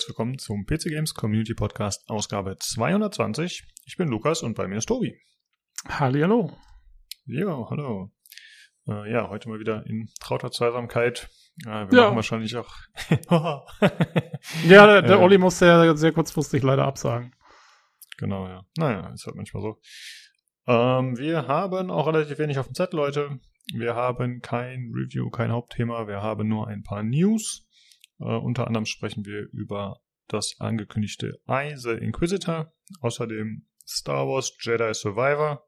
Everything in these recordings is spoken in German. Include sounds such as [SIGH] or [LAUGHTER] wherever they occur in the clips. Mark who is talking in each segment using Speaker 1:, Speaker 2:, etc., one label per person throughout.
Speaker 1: Herzlich willkommen zum PC Games Community Podcast Ausgabe 220. Ich bin Lukas und bei mir ist Tobi.
Speaker 2: Hallihallo.
Speaker 1: Ja, hallo. Äh, ja, heute mal wieder in trauter Zweisamkeit. Äh, wir ja. machen wahrscheinlich auch. [LAUGHS]
Speaker 2: ja, der, der äh, Olli musste ja sehr kurzfristig leider absagen.
Speaker 1: Genau, ja. Naja, ist halt manchmal so. Ähm, wir haben auch relativ wenig auf dem Zettel, Leute. Wir haben kein Review, kein Hauptthema. Wir haben nur ein paar News. Äh, unter anderem sprechen wir über das angekündigte Eye the Inquisitor, außerdem Star Wars Jedi Survivor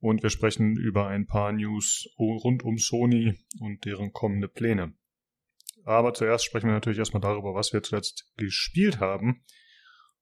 Speaker 1: und wir sprechen über ein paar News rund um Sony und deren kommende Pläne. Aber zuerst sprechen wir natürlich erstmal darüber, was wir zuletzt gespielt haben.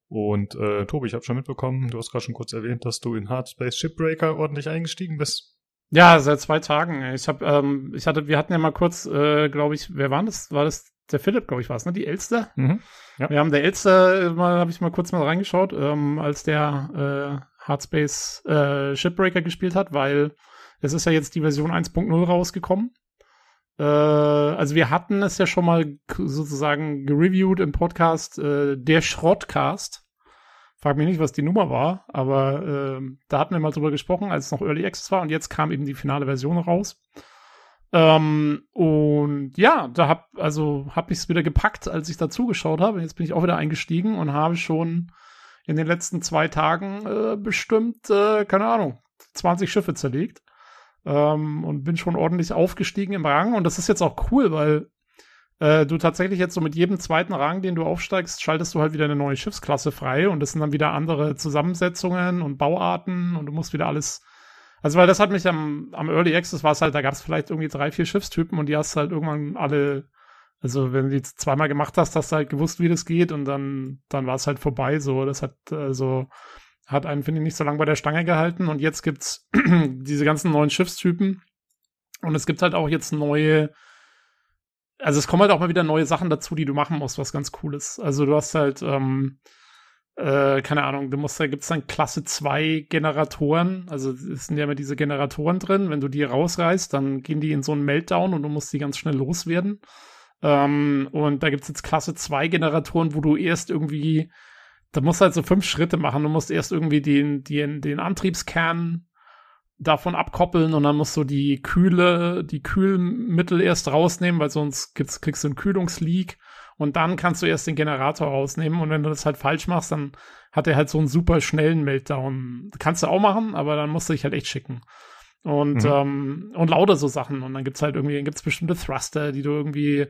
Speaker 1: Und äh, Tobi, ich habe schon mitbekommen, du hast gerade schon kurz erwähnt, dass du in Hard Space Shipbreaker ordentlich eingestiegen bist.
Speaker 2: Ja, seit zwei Tagen. Ich habe, ähm, ich hatte, wir hatten ja mal kurz, äh, glaube ich, wer war das? War das der Philipp, glaube ich, war es, ne? Die Elster. Mhm. Ja. Wir haben der Elster, äh, mal habe ich mal kurz mal reingeschaut, ähm, als der äh, Hardspace äh, Shipbreaker gespielt hat, weil es ist ja jetzt die Version 1.0 rausgekommen. Äh, also wir hatten es ja schon mal sozusagen gereviewt im Podcast, äh, der Schrottcast. Frag mich nicht, was die Nummer war, aber äh, da hatten wir mal drüber gesprochen, als es noch Early Access war und jetzt kam eben die finale Version raus. Ähm, und ja, da hab, also hab ich es wieder gepackt, als ich da zugeschaut habe. Jetzt bin ich auch wieder eingestiegen und habe schon in den letzten zwei Tagen äh, bestimmt, äh, keine Ahnung, 20 Schiffe zerlegt. Ähm, und bin schon ordentlich aufgestiegen im Rang. Und das ist jetzt auch cool, weil äh, du tatsächlich jetzt so mit jedem zweiten Rang, den du aufsteigst, schaltest du halt wieder eine neue Schiffsklasse frei. Und das sind dann wieder andere Zusammensetzungen und Bauarten. Und du musst wieder alles also, weil das hat mich am, am Early Access war es halt, da gab es vielleicht irgendwie drei, vier Schiffstypen und die hast halt irgendwann alle, also wenn du die zweimal gemacht hast, hast du halt gewusst, wie das geht und dann, dann war es halt vorbei. So, das hat, also, hat einen, finde ich, nicht so lange bei der Stange gehalten und jetzt gibt's [CLEARS THROAT] diese ganzen neuen Schiffstypen und es gibt halt auch jetzt neue, also es kommen halt auch mal wieder neue Sachen dazu, die du machen musst, was ganz cool ist. Also du hast halt, ähm, äh, keine Ahnung, du musst, da gibt es dann Klasse 2 Generatoren, also es sind ja immer diese Generatoren drin, wenn du die rausreißt, dann gehen die in so einen Meltdown und du musst die ganz schnell loswerden. Ähm, und da gibt es jetzt Klasse 2 Generatoren, wo du erst irgendwie, da musst du halt so fünf Schritte machen, du musst erst irgendwie den, den, den Antriebskern davon abkoppeln und dann musst du die Kühle, die Kühlmittel erst rausnehmen, weil sonst gibt's, kriegst du einen Kühlungsleak und dann kannst du erst den Generator rausnehmen und wenn du das halt falsch machst, dann hat er halt so einen super schnellen Meltdown. Kannst du auch machen, aber dann musst du dich halt echt schicken. Und, mhm. ähm, und lauter so Sachen. Und dann gibt's halt irgendwie, dann gibt's bestimmte Thruster, die du irgendwie,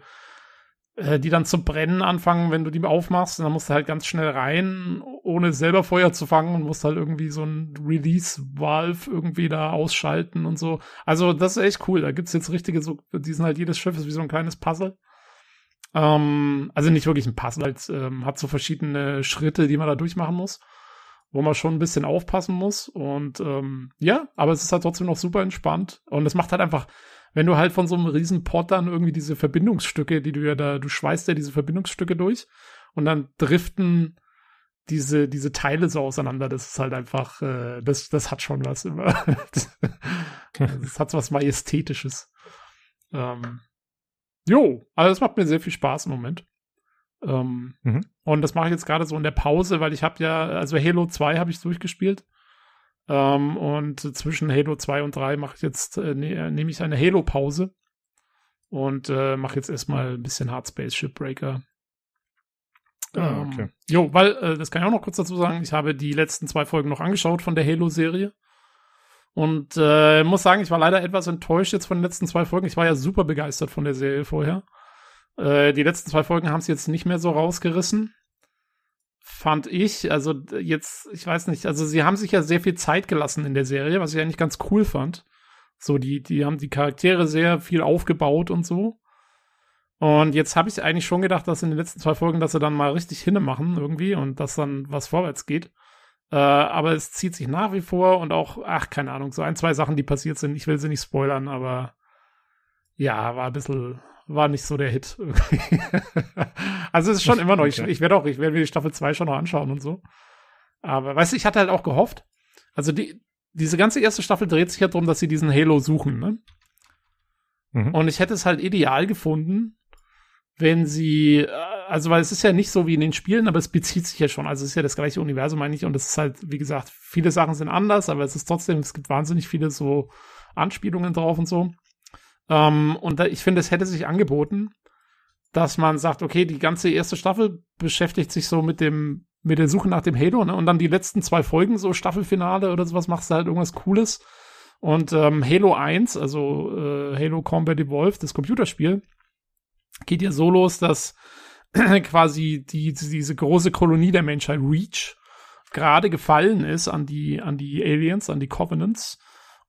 Speaker 2: äh, die dann zu brennen anfangen, wenn du die aufmachst. Und dann musst du halt ganz schnell rein, ohne selber Feuer zu fangen und musst halt irgendwie so ein Release-Valve irgendwie da ausschalten und so. Also, das ist echt cool. Da gibt's jetzt richtige, so, die sind halt jedes Schiff ist wie so ein kleines Puzzle. Ähm, also nicht wirklich ein Puzzle, halt, ähm, hat so verschiedene Schritte, die man da durchmachen muss, wo man schon ein bisschen aufpassen muss. Und ähm, ja, aber es ist halt trotzdem noch super entspannt. Und es macht halt einfach, wenn du halt von so einem riesen Pot dann irgendwie diese Verbindungsstücke, die du ja da, du schweißt ja diese Verbindungsstücke durch und dann driften diese, diese Teile so auseinander, das ist halt einfach, äh, das, das hat schon was immer. [LAUGHS] das [LAUGHS] hat was Majestätisches. Ähm, Jo, also das macht mir sehr viel Spaß im Moment. Ähm, mhm. Und das mache ich jetzt gerade so in der Pause, weil ich habe ja, also Halo 2 habe ich durchgespielt. Ähm, und zwischen Halo 2 und 3 mache ich jetzt, äh, ne, nehme ich eine Halo-Pause und äh, mache jetzt erstmal ein bisschen Hardspace Shipbreaker. Ah, okay. Ähm, jo, weil, äh, das kann ich auch noch kurz dazu sagen, ich habe die letzten zwei Folgen noch angeschaut von der Halo-Serie. Und äh, muss sagen, ich war leider etwas enttäuscht jetzt von den letzten zwei Folgen. Ich war ja super begeistert von der Serie vorher. Äh, die letzten zwei Folgen haben es jetzt nicht mehr so rausgerissen. Fand ich. Also jetzt, ich weiß nicht, also sie haben sich ja sehr viel Zeit gelassen in der Serie, was ich eigentlich ganz cool fand. So, die, die haben die Charaktere sehr viel aufgebaut und so. Und jetzt habe ich eigentlich schon gedacht, dass in den letzten zwei Folgen, dass sie dann mal richtig hinne machen irgendwie und dass dann was vorwärts geht. Äh, aber es zieht sich nach wie vor und auch, ach, keine Ahnung, so ein, zwei Sachen, die passiert sind. Ich will sie nicht spoilern, aber ja, war ein bisschen, war nicht so der Hit. [LAUGHS] also es ist schon immer noch, ich, ich werde auch, ich werde mir die Staffel 2 schon noch anschauen und so. Aber weißt du, ich hatte halt auch gehofft, also die, diese ganze erste Staffel dreht sich ja darum, dass sie diesen Halo suchen, ne? Mhm. Und ich hätte es halt ideal gefunden, wenn sie äh, also weil es ist ja nicht so wie in den Spielen, aber es bezieht sich ja schon. Also es ist ja das gleiche Universum, meine ich. Und es ist halt, wie gesagt, viele Sachen sind anders, aber es ist trotzdem, es gibt wahnsinnig viele so Anspielungen drauf und so. Ähm, und da, ich finde, es hätte sich angeboten, dass man sagt, okay, die ganze erste Staffel beschäftigt sich so mit dem, mit der Suche nach dem Halo, ne? Und dann die letzten zwei Folgen, so Staffelfinale oder sowas, machst du halt irgendwas Cooles. Und ähm, Halo 1, also äh, Halo Combat Evolved, das Computerspiel, geht ja so los, dass [CLEARS THROAT] quasi die, diese große Kolonie der Menschheit Reach gerade gefallen ist an die, an die Aliens, an die Covenants.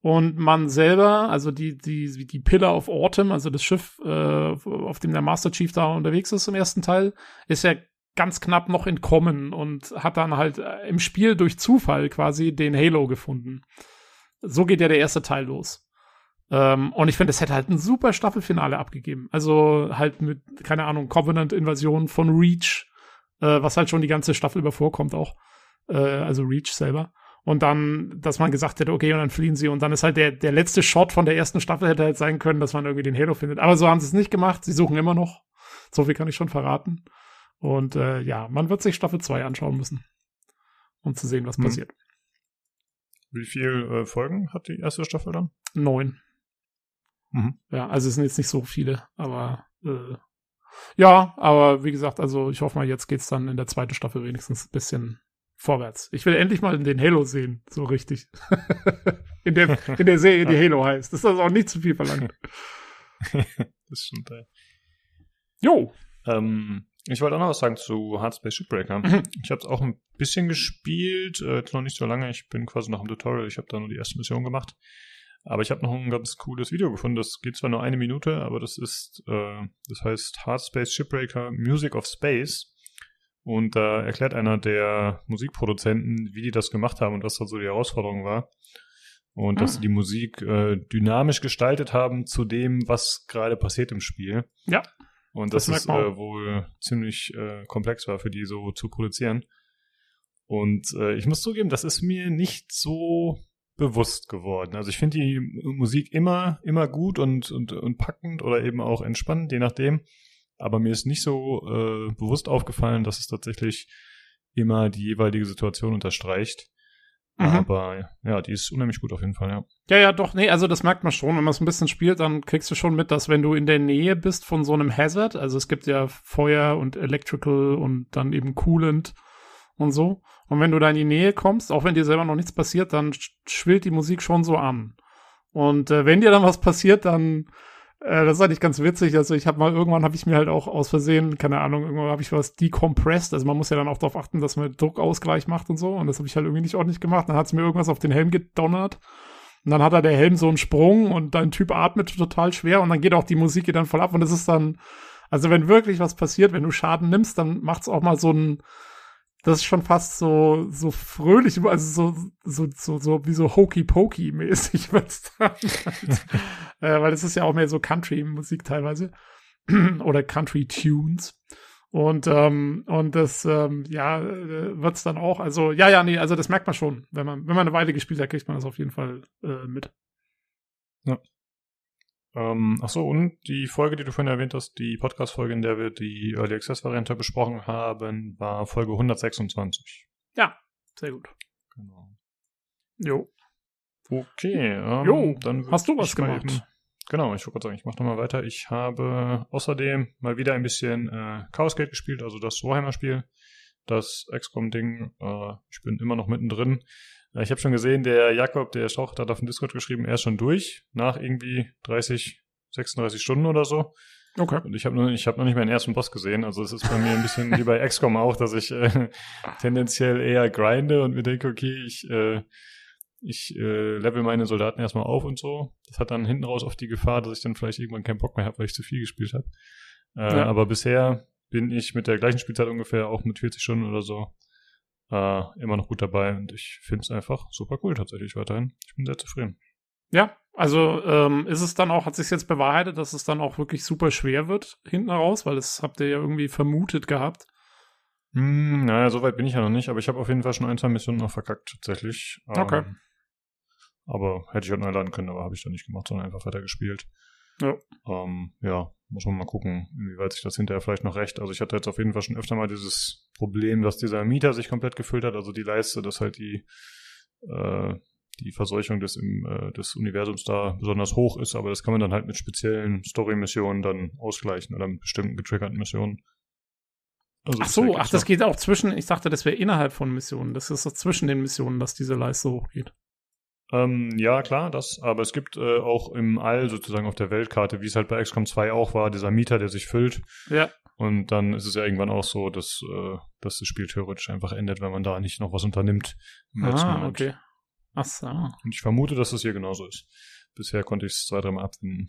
Speaker 2: Und man selber, also die, die, die Pillar of Autumn, also das Schiff, äh, auf dem der Master Chief da unterwegs ist im ersten Teil, ist ja ganz knapp noch entkommen und hat dann halt äh, im Spiel durch Zufall quasi den Halo gefunden. So geht ja der erste Teil los. Ähm, und ich finde, es hätte halt ein super Staffelfinale abgegeben. Also halt mit, keine Ahnung, Covenant-Invasion von Reach, äh, was halt schon die ganze Staffel über vorkommt auch. Äh, also Reach selber. Und dann, dass man gesagt hätte, okay, und dann fliehen sie. Und dann ist halt der, der letzte Shot von der ersten Staffel hätte halt sein können, dass man irgendwie den Halo findet. Aber so haben sie es nicht gemacht. Sie suchen immer noch. So viel kann ich schon verraten. Und äh, ja, man wird sich Staffel 2 anschauen müssen, um zu sehen, was hm. passiert.
Speaker 1: Wie viele äh, Folgen hat die erste Staffel dann?
Speaker 2: Neun. Mhm. Ja, also es sind jetzt nicht so viele, aber äh, ja, aber wie gesagt, also ich hoffe mal, jetzt geht's dann in der zweiten Staffel wenigstens ein bisschen vorwärts. Ich will endlich mal in den Halo sehen, so richtig. [LAUGHS] in, der, in der Serie, die [LAUGHS] Halo heißt. Das ist also auch nicht zu viel verlangt. [LAUGHS]
Speaker 1: das stimmt, ey.
Speaker 2: Jo.
Speaker 1: Ähm, ich wollte auch noch was sagen zu Hardspace Shipbreaker. Mhm. Ich habe es auch ein bisschen gespielt, äh, noch nicht so lange. Ich bin quasi noch im Tutorial. Ich habe da nur die erste Mission gemacht. Aber ich habe noch ein ganz cooles Video gefunden. Das geht zwar nur eine Minute, aber das ist, äh, das heißt Hardspace Shipbreaker Music of Space. Und da erklärt einer der Musikproduzenten, wie die das gemacht haben und was da so die Herausforderung war. Und ah. dass sie die Musik äh, dynamisch gestaltet haben zu dem, was gerade passiert im Spiel.
Speaker 2: Ja.
Speaker 1: Und das, das ist äh, wohl ziemlich äh, komplex war für die so zu produzieren. Und äh, ich muss zugeben, das ist mir nicht so bewusst geworden. Also ich finde die Musik immer, immer gut und, und, und packend oder eben auch entspannend, je nachdem. Aber mir ist nicht so äh, bewusst aufgefallen, dass es tatsächlich immer die jeweilige Situation unterstreicht. Mhm. Aber ja, die ist unheimlich gut auf jeden Fall, ja.
Speaker 2: Ja, ja, doch, nee, also das merkt man schon. Wenn man es ein bisschen spielt, dann kriegst du schon mit, dass wenn du in der Nähe bist von so einem Hazard, also es gibt ja Feuer und Electrical und dann eben Coolant und so. Und wenn du da in die Nähe kommst, auch wenn dir selber noch nichts passiert, dann schwillt die Musik schon so an. Und äh, wenn dir dann was passiert, dann äh, das ist eigentlich ganz witzig. Also ich habe mal irgendwann habe ich mir halt auch aus Versehen, keine Ahnung, irgendwann habe ich was decompressed. Also man muss ja dann auch darauf achten, dass man Druckausgleich macht und so. Und das habe ich halt irgendwie nicht ordentlich gemacht. Dann hat es mir irgendwas auf den Helm gedonnert. Und dann hat er der Helm so einen Sprung und dein Typ atmet total schwer und dann geht auch die Musik dann voll ab und das ist dann, also wenn wirklich was passiert, wenn du Schaden nimmst, dann macht's auch mal so ein, das ist schon fast so, so fröhlich, also so, so, so, so wie so Hokey-Pokey-mäßig [LAUGHS] wird's dann. Halt. [LAUGHS] äh, weil es ist ja auch mehr so Country-Musik teilweise. [CLEARS THROAT] Oder Country-Tunes. Und, ähm, und das, ähm, ja, äh, wird's dann auch, also, ja, ja, nee, also das merkt man schon. Wenn man, wenn man eine Weile gespielt hat, kriegt man das auf jeden Fall äh, mit.
Speaker 1: Ja. Ähm, ach so, und die Folge, die du vorhin erwähnt hast, die Podcast-Folge, in der wir die Early Access-Variante besprochen haben, war Folge 126.
Speaker 2: Ja, sehr gut. Genau. Jo.
Speaker 1: Okay,
Speaker 2: ähm, jo, dann hast du was gemacht? Eben,
Speaker 1: genau, ich wollte gerade sagen, ich mache nochmal weiter. Ich habe außerdem mal wieder ein bisschen äh, Chaos Gate gespielt, also das Warhammer-Spiel, das XCOM-Ding. Äh, ich bin immer noch mittendrin. Ich habe schon gesehen, der Jakob, der Schauch, hat auf dem Discord geschrieben, er ist schon durch, nach irgendwie 30, 36 Stunden oder so. Okay. Und ich habe noch, ich hab noch nicht meinen ersten Boss gesehen. Also es ist bei mir ein bisschen wie bei XCOM auch, dass ich äh, [LAUGHS] tendenziell eher grinde und mir denke, okay, ich, äh, ich äh, level meine Soldaten erstmal auf und so. Das hat dann hinten raus auf die Gefahr, dass ich dann vielleicht irgendwann keinen Bock mehr habe, weil ich zu viel gespielt habe. Äh, ja. Aber bisher bin ich mit der gleichen Spielzeit ungefähr auch mit 40 Stunden oder so äh, immer noch gut dabei und ich finde es einfach super cool tatsächlich weiterhin. Ich bin sehr zufrieden.
Speaker 2: Ja, also ähm, ist es dann auch, hat sich jetzt bewahrheitet, dass es dann auch wirklich super schwer wird hinten raus, weil das habt ihr ja irgendwie vermutet gehabt.
Speaker 1: Hm, naja, so weit bin ich ja noch nicht, aber ich habe auf jeden Fall schon ein, zwei Missionen noch verkackt, tatsächlich.
Speaker 2: Okay.
Speaker 1: Ähm, aber hätte ich auch neu laden können, aber habe ich dann nicht gemacht, sondern einfach weiter gespielt.
Speaker 2: Ja.
Speaker 1: Ähm, ja, muss man mal gucken, inwieweit sich das hinterher vielleicht noch recht. Also ich hatte jetzt auf jeden Fall schon öfter mal dieses Problem, dass dieser Mieter sich komplett gefüllt hat, also die Leiste, dass halt die, äh, die Verseuchung des, im, äh, des Universums da besonders hoch ist, aber das kann man dann halt mit speziellen Story-Missionen dann ausgleichen oder mit bestimmten getriggerten Missionen.
Speaker 2: Also ach so, ach, das geht auch zwischen, ich dachte, das wäre innerhalb von Missionen. Das ist so zwischen den Missionen, dass diese Leiste hochgeht.
Speaker 1: Ähm, ja, klar, das, aber es gibt äh, auch im All sozusagen auf der Weltkarte, wie es halt bei XCOM 2 auch war, dieser Mieter, der sich füllt.
Speaker 2: Ja.
Speaker 1: Und dann ist es ja irgendwann auch so, dass, äh, dass das Spiel theoretisch einfach endet, wenn man da nicht noch was unternimmt.
Speaker 2: Im ah, okay. Ach so.
Speaker 1: Und ich vermute, dass das hier genauso ist. Bisher konnte ich es zwei, dreimal abfinden.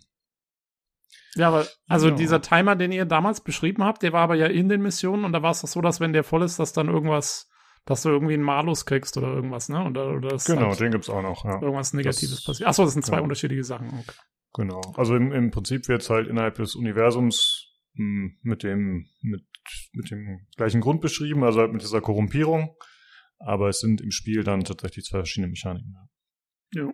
Speaker 2: Ja, aber also ja. dieser Timer, den ihr damals beschrieben habt, der war aber ja in den Missionen und da war es doch so, dass wenn der voll ist, dass dann irgendwas dass du irgendwie einen Malus kriegst oder irgendwas, ne? Oder, oder
Speaker 1: genau, halt den gibt's auch noch, ja.
Speaker 2: Irgendwas Negatives das, passiert. Achso, das sind zwei ja. unterschiedliche Sachen. Okay.
Speaker 1: Genau. Also im, im Prinzip wird's halt innerhalb des Universums mh, hm, mit dem, mit, mit dem gleichen Grund beschrieben, also halt mit dieser Korrumpierung. Aber es sind im Spiel dann tatsächlich zwei verschiedene Mechaniken.
Speaker 2: Ja.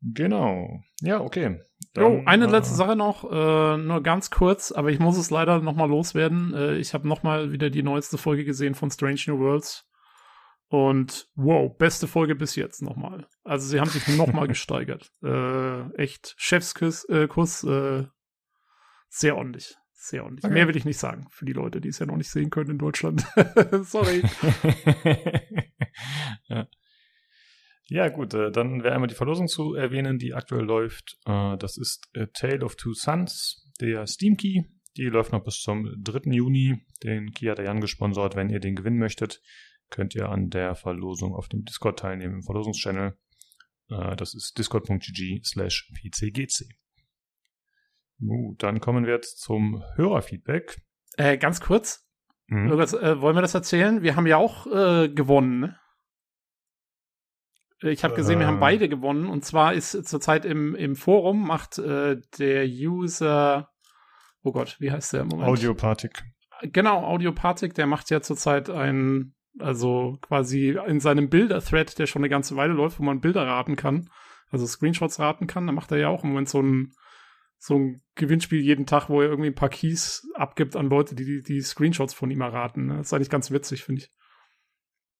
Speaker 1: Genau. Ja, okay.
Speaker 2: Dann, jo, eine äh, letzte Sache noch, äh, nur ganz kurz, aber ich muss es leider nochmal loswerden. Äh, ich habe nochmal wieder die neueste Folge gesehen von Strange New Worlds. Und wow, beste Folge bis jetzt nochmal. Also sie haben sich [LAUGHS] nochmal gesteigert. Äh, echt, Chefskuss, äh, Kuss, äh, sehr ordentlich. Sehr ordentlich. Okay. Mehr will ich nicht sagen für die Leute, die es ja noch nicht sehen können in Deutschland. [LAUGHS] Sorry. [LAUGHS]
Speaker 1: ja. Ja, gut, äh, dann wäre einmal die Verlosung zu erwähnen, die aktuell läuft. Äh, das ist A Tale of Two Sons, der Steam Key. Die läuft noch bis zum 3. Juni. Den Key hat der Jan gesponsert. Wenn ihr den gewinnen möchtet, könnt ihr an der Verlosung auf dem Discord teilnehmen, im Verlosungschannel. Äh, das ist discord.gg slash pcgc. Gut, dann kommen wir jetzt zum Hörerfeedback.
Speaker 2: Äh, ganz kurz. Mhm. Äh, wollen wir das erzählen? Wir haben ja auch äh, gewonnen, ne? Ich habe gesehen, wir haben äh. beide gewonnen. Und zwar ist zurzeit im, im Forum macht äh, der User, oh Gott, wie heißt der im
Speaker 1: Moment? Audiopathic.
Speaker 2: Genau, Audiopathic, der macht ja zurzeit ein, also quasi in seinem Bilder-Thread, der schon eine ganze Weile läuft, wo man Bilder raten kann, also Screenshots raten kann. Da macht er ja auch im Moment so ein, so ein Gewinnspiel jeden Tag, wo er irgendwie ein paar Keys abgibt an Leute, die die, die Screenshots von ihm erraten. Ne? Das ist eigentlich ganz witzig, finde ich.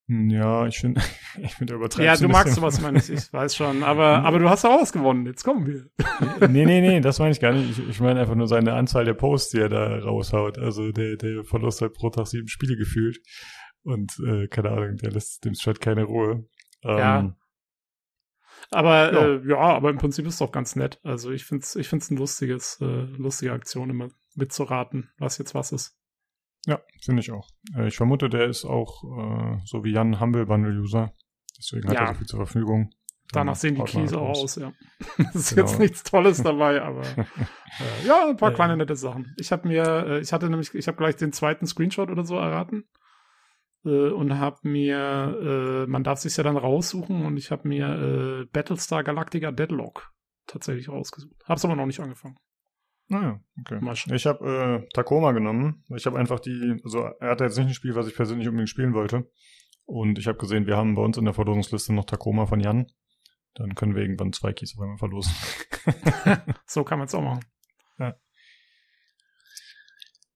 Speaker 1: Hm, ja, ich finde, [LAUGHS] ich finde, er übertreibt
Speaker 2: Ja, du magst sowas, meine ich, ich weiß schon. Aber, [LAUGHS] aber du hast auch was gewonnen. Jetzt kommen wir. [LAUGHS]
Speaker 1: nee, nee, nee, das meine ich gar nicht. Ich, ich meine einfach nur seine Anzahl der Posts, die er da raushaut. Also der, der verlust halt pro Tag sieben Spiele gefühlt. Und, äh, keine Ahnung, der lässt dem Chat keine Ruhe.
Speaker 2: Ähm, ja. Aber, ja. Äh, ja, aber im Prinzip ist es doch ganz nett. Also ich finde es ich find's ein lustiges, äh, lustige Aktion, immer mitzuraten, was jetzt was ist.
Speaker 1: Ja, finde ich auch. Äh, ich vermute, der ist auch äh, so wie Jan Humble Bundle User. Deswegen hat ja. er so viel zur Verfügung.
Speaker 2: Danach sehen die Keys auch aus, ja. [LAUGHS] das ist genau. jetzt nichts Tolles dabei, aber [LAUGHS] äh, ja, ein paar kleine nette Sachen. Ich habe mir, äh, ich hatte nämlich, ich habe gleich den zweiten Screenshot oder so erraten äh, und habe mir, äh, man darf sich ja dann raussuchen und ich habe mir äh, Battlestar Galactica Deadlock tatsächlich rausgesucht. Hab's aber noch nicht angefangen.
Speaker 1: Naja, okay. Ich habe äh, Tacoma genommen. Ich habe einfach die, also er hatte jetzt nicht ein Spiel, was ich persönlich unbedingt spielen wollte. Und ich habe gesehen, wir haben bei uns in der Verlosungsliste noch Tacoma von Jan. Dann können wir irgendwann zwei Keys auf einmal verlosen. [LAUGHS]
Speaker 2: so kann man es auch machen.
Speaker 1: Ja.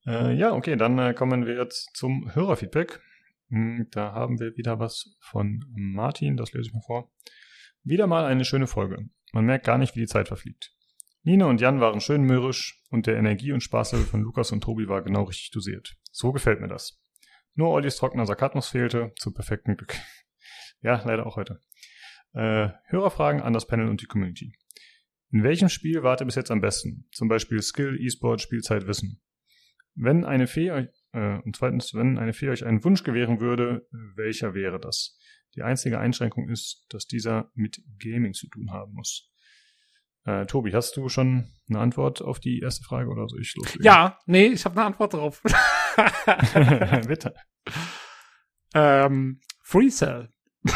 Speaker 1: Äh, ja, okay, dann äh, kommen wir jetzt zum Hörerfeedback. Hm, da haben wir wieder was von Martin, das lese ich mal vor. Wieder mal eine schöne Folge. Man merkt gar nicht, wie die Zeit verfliegt. Nina und Jan waren schön mürrisch und der Energie- und Spaßlevel von Lukas und Tobi war genau richtig dosiert. So gefällt mir das. Nur Ollis trockener Sarkatmus fehlte, zum perfekten Glück. [LAUGHS] ja, leider auch heute. Äh, Hörerfragen an das Panel und die Community. In welchem Spiel wart ihr bis jetzt am besten? Zum Beispiel Skill, E-Sport, Spielzeit, Wissen. Wenn eine Fee euch, äh, und zweitens, wenn eine Fee euch einen Wunsch gewähren würde, welcher wäre das? Die einzige Einschränkung ist, dass dieser mit Gaming zu tun haben muss. Äh, Tobi, hast du schon eine Antwort auf die erste Frage oder soll ich loslegen?
Speaker 2: Ja, nee, ich habe eine Antwort drauf. [LAUGHS]
Speaker 1: Bitte.
Speaker 2: Ähm, FreeCell. [LAUGHS]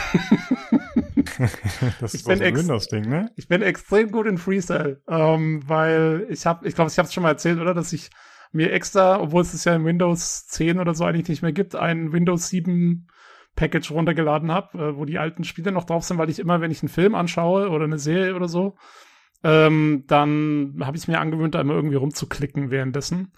Speaker 1: das ist ein Windows-Ding, ne?
Speaker 2: Ich bin extrem gut in FreeCell, ähm, weil ich habe, ich glaube, ich habe es schon mal erzählt, oder, dass ich mir extra, obwohl es es ja in Windows 10 oder so eigentlich nicht mehr gibt, ein Windows 7 Package runtergeladen habe, äh, wo die alten Spiele noch drauf sind, weil ich immer, wenn ich einen Film anschaue oder eine Serie oder so, ähm, dann habe ich mir angewöhnt, da immer irgendwie rumzuklicken währenddessen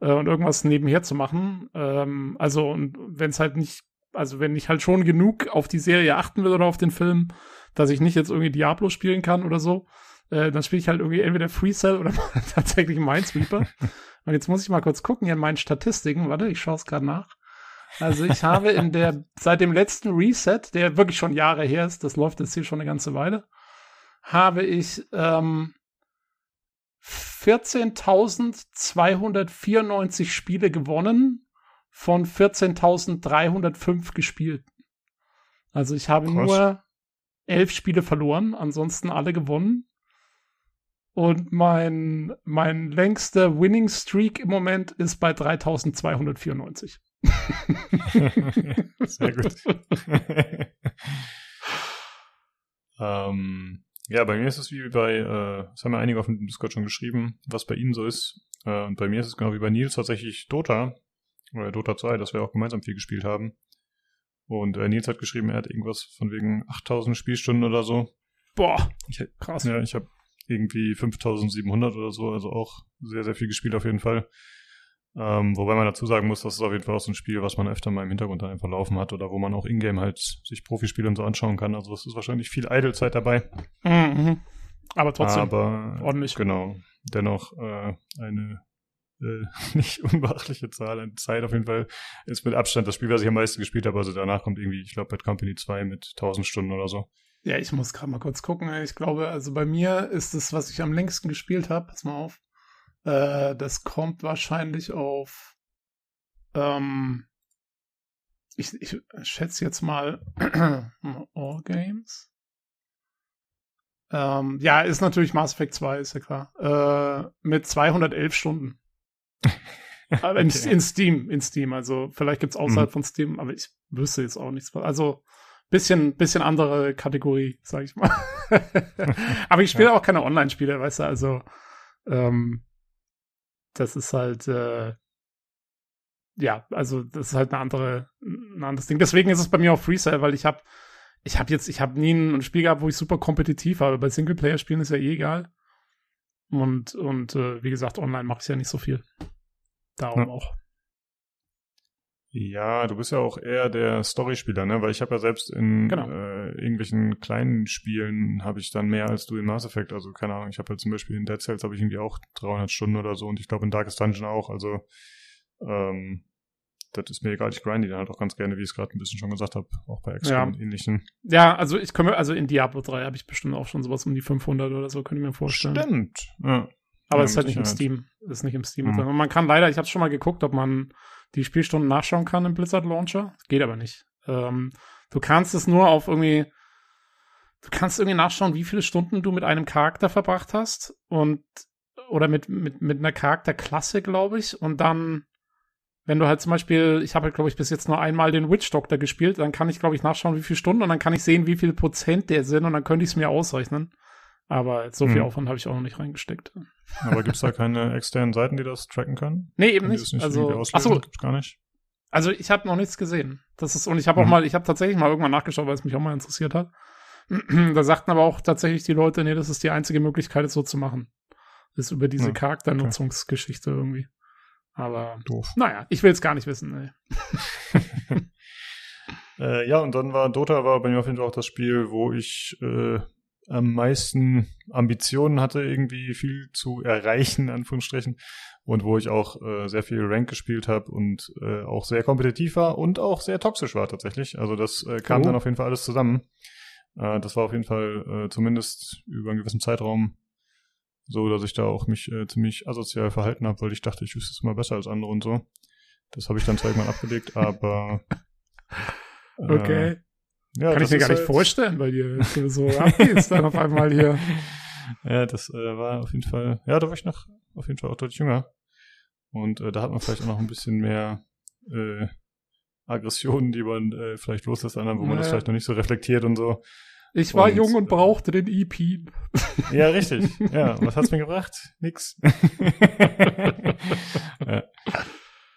Speaker 2: äh, und irgendwas nebenher zu machen. Ähm, also, und wenn es halt nicht, also wenn ich halt schon genug auf die Serie achten will oder auf den Film, dass ich nicht jetzt irgendwie Diablo spielen kann oder so, äh, dann spiele ich halt irgendwie entweder Free Cell oder [LAUGHS] tatsächlich Minesweeper. und jetzt muss ich mal kurz gucken hier in meinen Statistiken. Warte, ich schaue es gerade nach. Also ich habe in der, seit dem letzten Reset, der wirklich schon Jahre her ist, das läuft jetzt hier schon eine ganze Weile, habe ich ähm, 14.294 Spiele gewonnen von 14.305 gespielt. Also ich habe Krass. nur elf Spiele verloren, ansonsten alle gewonnen. Und mein, mein längster Winning Streak im Moment ist bei 3294. [LAUGHS]
Speaker 1: Sehr gut. [LAUGHS] [LAUGHS] ähm, ja, bei mir ist es wie bei, äh, das haben ja einige auf dem Discord schon geschrieben, was bei Ihnen so ist. Äh, und bei mir ist es genau wie bei Nils tatsächlich Dota, oder Dota 2, dass wir auch gemeinsam viel gespielt haben. Und äh, Nils hat geschrieben, er hat irgendwas von wegen 8000 Spielstunden oder so.
Speaker 2: Boah,
Speaker 1: ich, krass. Ja, ich habe irgendwie 5700 oder so, also auch sehr, sehr viel gespielt auf jeden Fall. Ähm, wobei man dazu sagen muss, das ist auf jeden Fall auch so ein Spiel, was man öfter mal im Hintergrund dann einfach laufen hat oder wo man auch Ingame halt sich Profispiele und so anschauen kann. Also es ist wahrscheinlich viel Idle-Zeit dabei.
Speaker 2: Mhm. Aber trotzdem
Speaker 1: Aber, ordentlich. Genau. Dennoch äh, eine äh, [LAUGHS] nicht unbeachtliche Zahl an Zeit auf jeden Fall. Ist mit Abstand das Spiel, was ich am meisten gespielt habe. Also danach kommt irgendwie, ich glaube, Bad Company 2 mit 1000 Stunden oder so.
Speaker 2: Ja, ich muss gerade mal kurz gucken. Ich glaube, also bei mir ist es, was ich am längsten gespielt habe. Pass mal auf. Äh, das kommt wahrscheinlich auf. Ähm, ich, ich schätze jetzt mal [CLEARS THROAT] All Games. Ähm, ja, ist natürlich Mass Effect 2, ist ja klar. Äh, mit 211 Stunden. [LAUGHS] okay. in, in, Steam, in Steam. Also vielleicht gibt's außerhalb mhm. von Steam, aber ich wüsste jetzt auch nichts. Also bisschen, bisschen andere Kategorie, sag ich mal. [LAUGHS] aber ich spiele ja. auch keine Online-Spiele, weißt du, also ähm, das ist halt, äh, ja, also das ist halt eine andere, ein anderes Ding. Deswegen ist es bei mir auch Freestyle, weil ich habe, ich habe jetzt, ich habe nie ein Spiel gehabt, wo ich super kompetitiv war. Bei Singleplayer-Spielen ist ja eh egal. Und, und äh, wie gesagt, online mache ich ja nicht so viel. Darum ja. auch.
Speaker 1: Ja, du bist ja auch eher der Storyspieler, ne? Weil ich habe ja selbst in genau. äh, irgendwelchen kleinen Spielen habe ich dann mehr als du in Mass Effect. Also keine Ahnung, ich habe ja zum Beispiel in Dead Cells habe ich irgendwie auch 300 Stunden oder so und ich glaube in Darkest Dungeon auch. Also ähm, das ist mir egal, ich grinde dann halt auch ganz gerne, wie ich es gerade ein bisschen schon gesagt habe, auch bei XCOM
Speaker 2: ja.
Speaker 1: und ähnlichen.
Speaker 2: Ja, also ich komme, also in Diablo 3 habe ich bestimmt auch schon sowas um die 500 oder so, könnte ich mir vorstellen.
Speaker 1: Stimmt, ja.
Speaker 2: Aber es ist halt nicht im Steam. Ist nicht im Steam. Mhm. Und man kann leider, ich habe schon mal geguckt, ob man die Spielstunden nachschauen kann im Blizzard Launcher. Geht aber nicht. Ähm, du kannst es nur auf irgendwie, du kannst irgendwie nachschauen, wie viele Stunden du mit einem Charakter verbracht hast und oder mit, mit, mit einer Charakterklasse, glaube ich. Und dann, wenn du halt zum Beispiel, ich habe halt, glaube ich, bis jetzt nur einmal den Witch Doctor gespielt, dann kann ich, glaube ich, nachschauen, wie viele Stunden und dann kann ich sehen, wie viel Prozent der sind und dann könnte ich es mir ausrechnen. Aber so viel hm. Aufwand habe ich auch noch nicht reingesteckt.
Speaker 1: Aber gibt es da [LAUGHS] keine externen Seiten, die das tracken können?
Speaker 2: Nee, eben nicht. nicht. Also, achso,
Speaker 1: gibt's gar nicht.
Speaker 2: Also ich habe noch nichts gesehen. Das ist und ich habe auch mhm. mal, ich habe tatsächlich mal irgendwann nachgeschaut, weil es mich auch mal interessiert hat. [CLEARS THROAT] da sagten aber auch tatsächlich die Leute, nee, das ist die einzige Möglichkeit, es so zu machen. Das ist über diese ja, Charakternutzungsgeschichte okay. irgendwie. Aber Doof. naja, ich will es gar nicht wissen.
Speaker 1: Nee. [LAUGHS] äh, ja, und dann war Dota war bei mir auf jeden Fall auch das Spiel, wo ich äh, am meisten Ambitionen hatte, irgendwie viel zu erreichen, in Anführungsstrichen. Und wo ich auch äh, sehr viel Rank gespielt habe und äh, auch sehr kompetitiv war und auch sehr toxisch war tatsächlich. Also das äh, kam oh. dann auf jeden Fall alles zusammen. Äh, das war auf jeden Fall äh, zumindest über einen gewissen Zeitraum so, dass ich da auch mich äh, ziemlich asozial verhalten habe, weil ich dachte, ich wüsste es mal besser als andere und so. Das habe ich dann zwar irgendwann abgelegt, aber [LAUGHS]
Speaker 2: äh, okay. Ja, Kann ich mir gar nicht halt vorstellen bei dir, dass du so abgehst dann auf einmal hier. [LAUGHS]
Speaker 1: Ja, das äh, war auf jeden Fall, ja, da war ich noch auf jeden Fall auch deutlich jünger. Und äh, da hat man vielleicht auch noch ein bisschen mehr äh, Aggressionen, die man äh, vielleicht loslässt, anderen, wo man das vielleicht noch nicht so reflektiert und so.
Speaker 2: Ich war und, jung und brauchte den EP. [LAUGHS]
Speaker 1: Ja, richtig. Ja, was hat's mir gebracht? Nix. [LAUGHS] ja.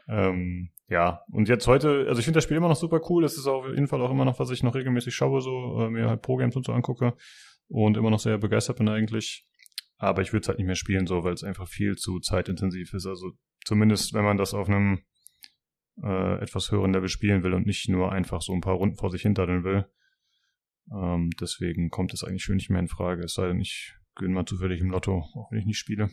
Speaker 1: Ähm, ja, und jetzt heute, also ich finde das Spiel immer noch super cool. Das ist auf jeden Fall auch immer noch, was ich noch regelmäßig schaue, so äh, mir halt Pro-Games und so angucke und immer noch sehr begeistert bin eigentlich. aber ich würde es halt nicht mehr spielen, so, weil es einfach viel zu zeitintensiv ist. Also zumindest, wenn man das auf einem äh, etwas höheren Level spielen will und nicht nur einfach so ein paar Runden vor sich hinterdern will. Ähm, deswegen kommt es eigentlich schon nicht mehr in Frage. Es sei denn, ich gewinne mal zufällig im Lotto, auch wenn ich nicht spiele.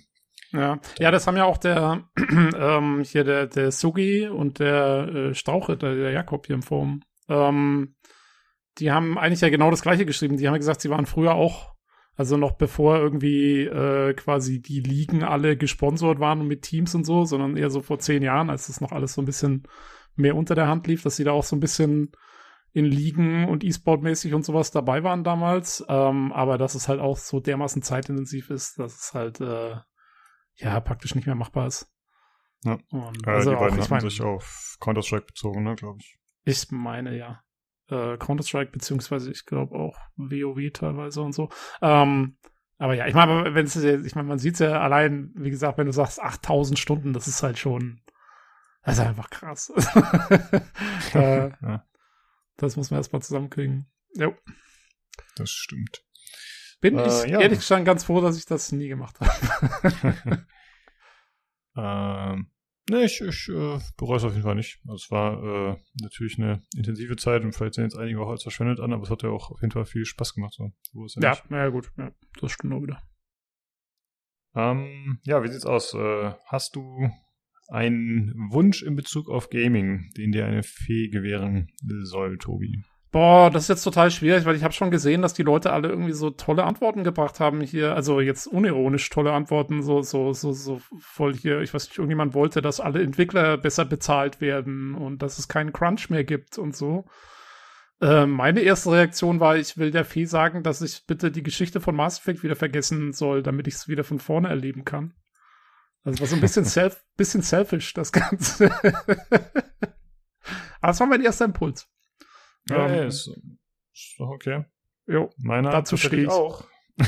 Speaker 2: Ja, ja, das haben ja auch der [CLEARS THROAT] ähm, hier der der Sugi und der äh, Strauchritter, der Jakob hier im Forum. Ähm, die haben eigentlich ja genau das gleiche geschrieben. Die haben gesagt, sie waren früher auch, also noch bevor irgendwie äh, quasi die Ligen alle gesponsert waren mit Teams und so, sondern eher so vor zehn Jahren, als das noch alles so ein bisschen mehr unter der Hand lief, dass sie da auch so ein bisschen in Ligen und E-Sport-mäßig und sowas dabei waren damals. Ähm, aber dass es halt auch so dermaßen zeitintensiv ist, dass es halt äh, ja praktisch nicht mehr machbar ist.
Speaker 1: Ja. Und, äh, also die beiden auch, haben sich auf Counter-Strike bezogen, ne, glaube ich.
Speaker 2: Ich meine, ja. Äh, Counter-Strike, beziehungsweise ich glaube auch WoW teilweise und so. Ähm, aber ja, ich meine, wenn es, ich meine, man sieht es ja allein, wie gesagt, wenn du sagst 8000 Stunden, das ist halt schon, das ist einfach krass. [LAUGHS] [LAUGHS] äh, ja. Das muss man erstmal zusammenkriegen. Jo.
Speaker 1: Das stimmt.
Speaker 2: Bin äh, ich ja. ehrlich gesagt ganz froh, dass ich das nie gemacht habe. [LAUGHS]
Speaker 1: ähm, nee, ich, ich äh, bereue es auf jeden Fall nicht. Also es war äh, natürlich eine intensive Zeit und vielleicht sehen jetzt einige auch als verschwendet an, aber es hat ja auch auf jeden Fall viel Spaß gemacht. So.
Speaker 2: ja, ja, ja, gut. Ja, das stimmt auch wieder.
Speaker 1: Ähm, ja, wie sieht's aus? Äh, hast du einen Wunsch in Bezug auf Gaming, den dir eine Fee gewähren soll, Tobi?
Speaker 2: Boah, das ist jetzt total schwierig, weil ich habe schon gesehen, dass die Leute alle irgendwie so tolle Antworten gebracht haben hier. Also jetzt unironisch tolle Antworten, so, so, so, so voll hier. Ich weiß nicht, irgendjemand wollte, dass alle Entwickler besser bezahlt werden und dass es keinen Crunch mehr gibt und so. Äh, meine erste Reaktion war, ich will der Fee sagen, dass ich bitte die Geschichte von Mass Effect wieder vergessen soll, damit ich es wieder von vorne erleben kann. Also war so ein bisschen, [LAUGHS] self, bisschen selfish, das Ganze. [LAUGHS] Aber es war mein erster Impuls.
Speaker 1: Ja, ähm, ist, ist doch okay.
Speaker 2: Jo,
Speaker 1: meiner dazu stehe ich auch. [LAUGHS]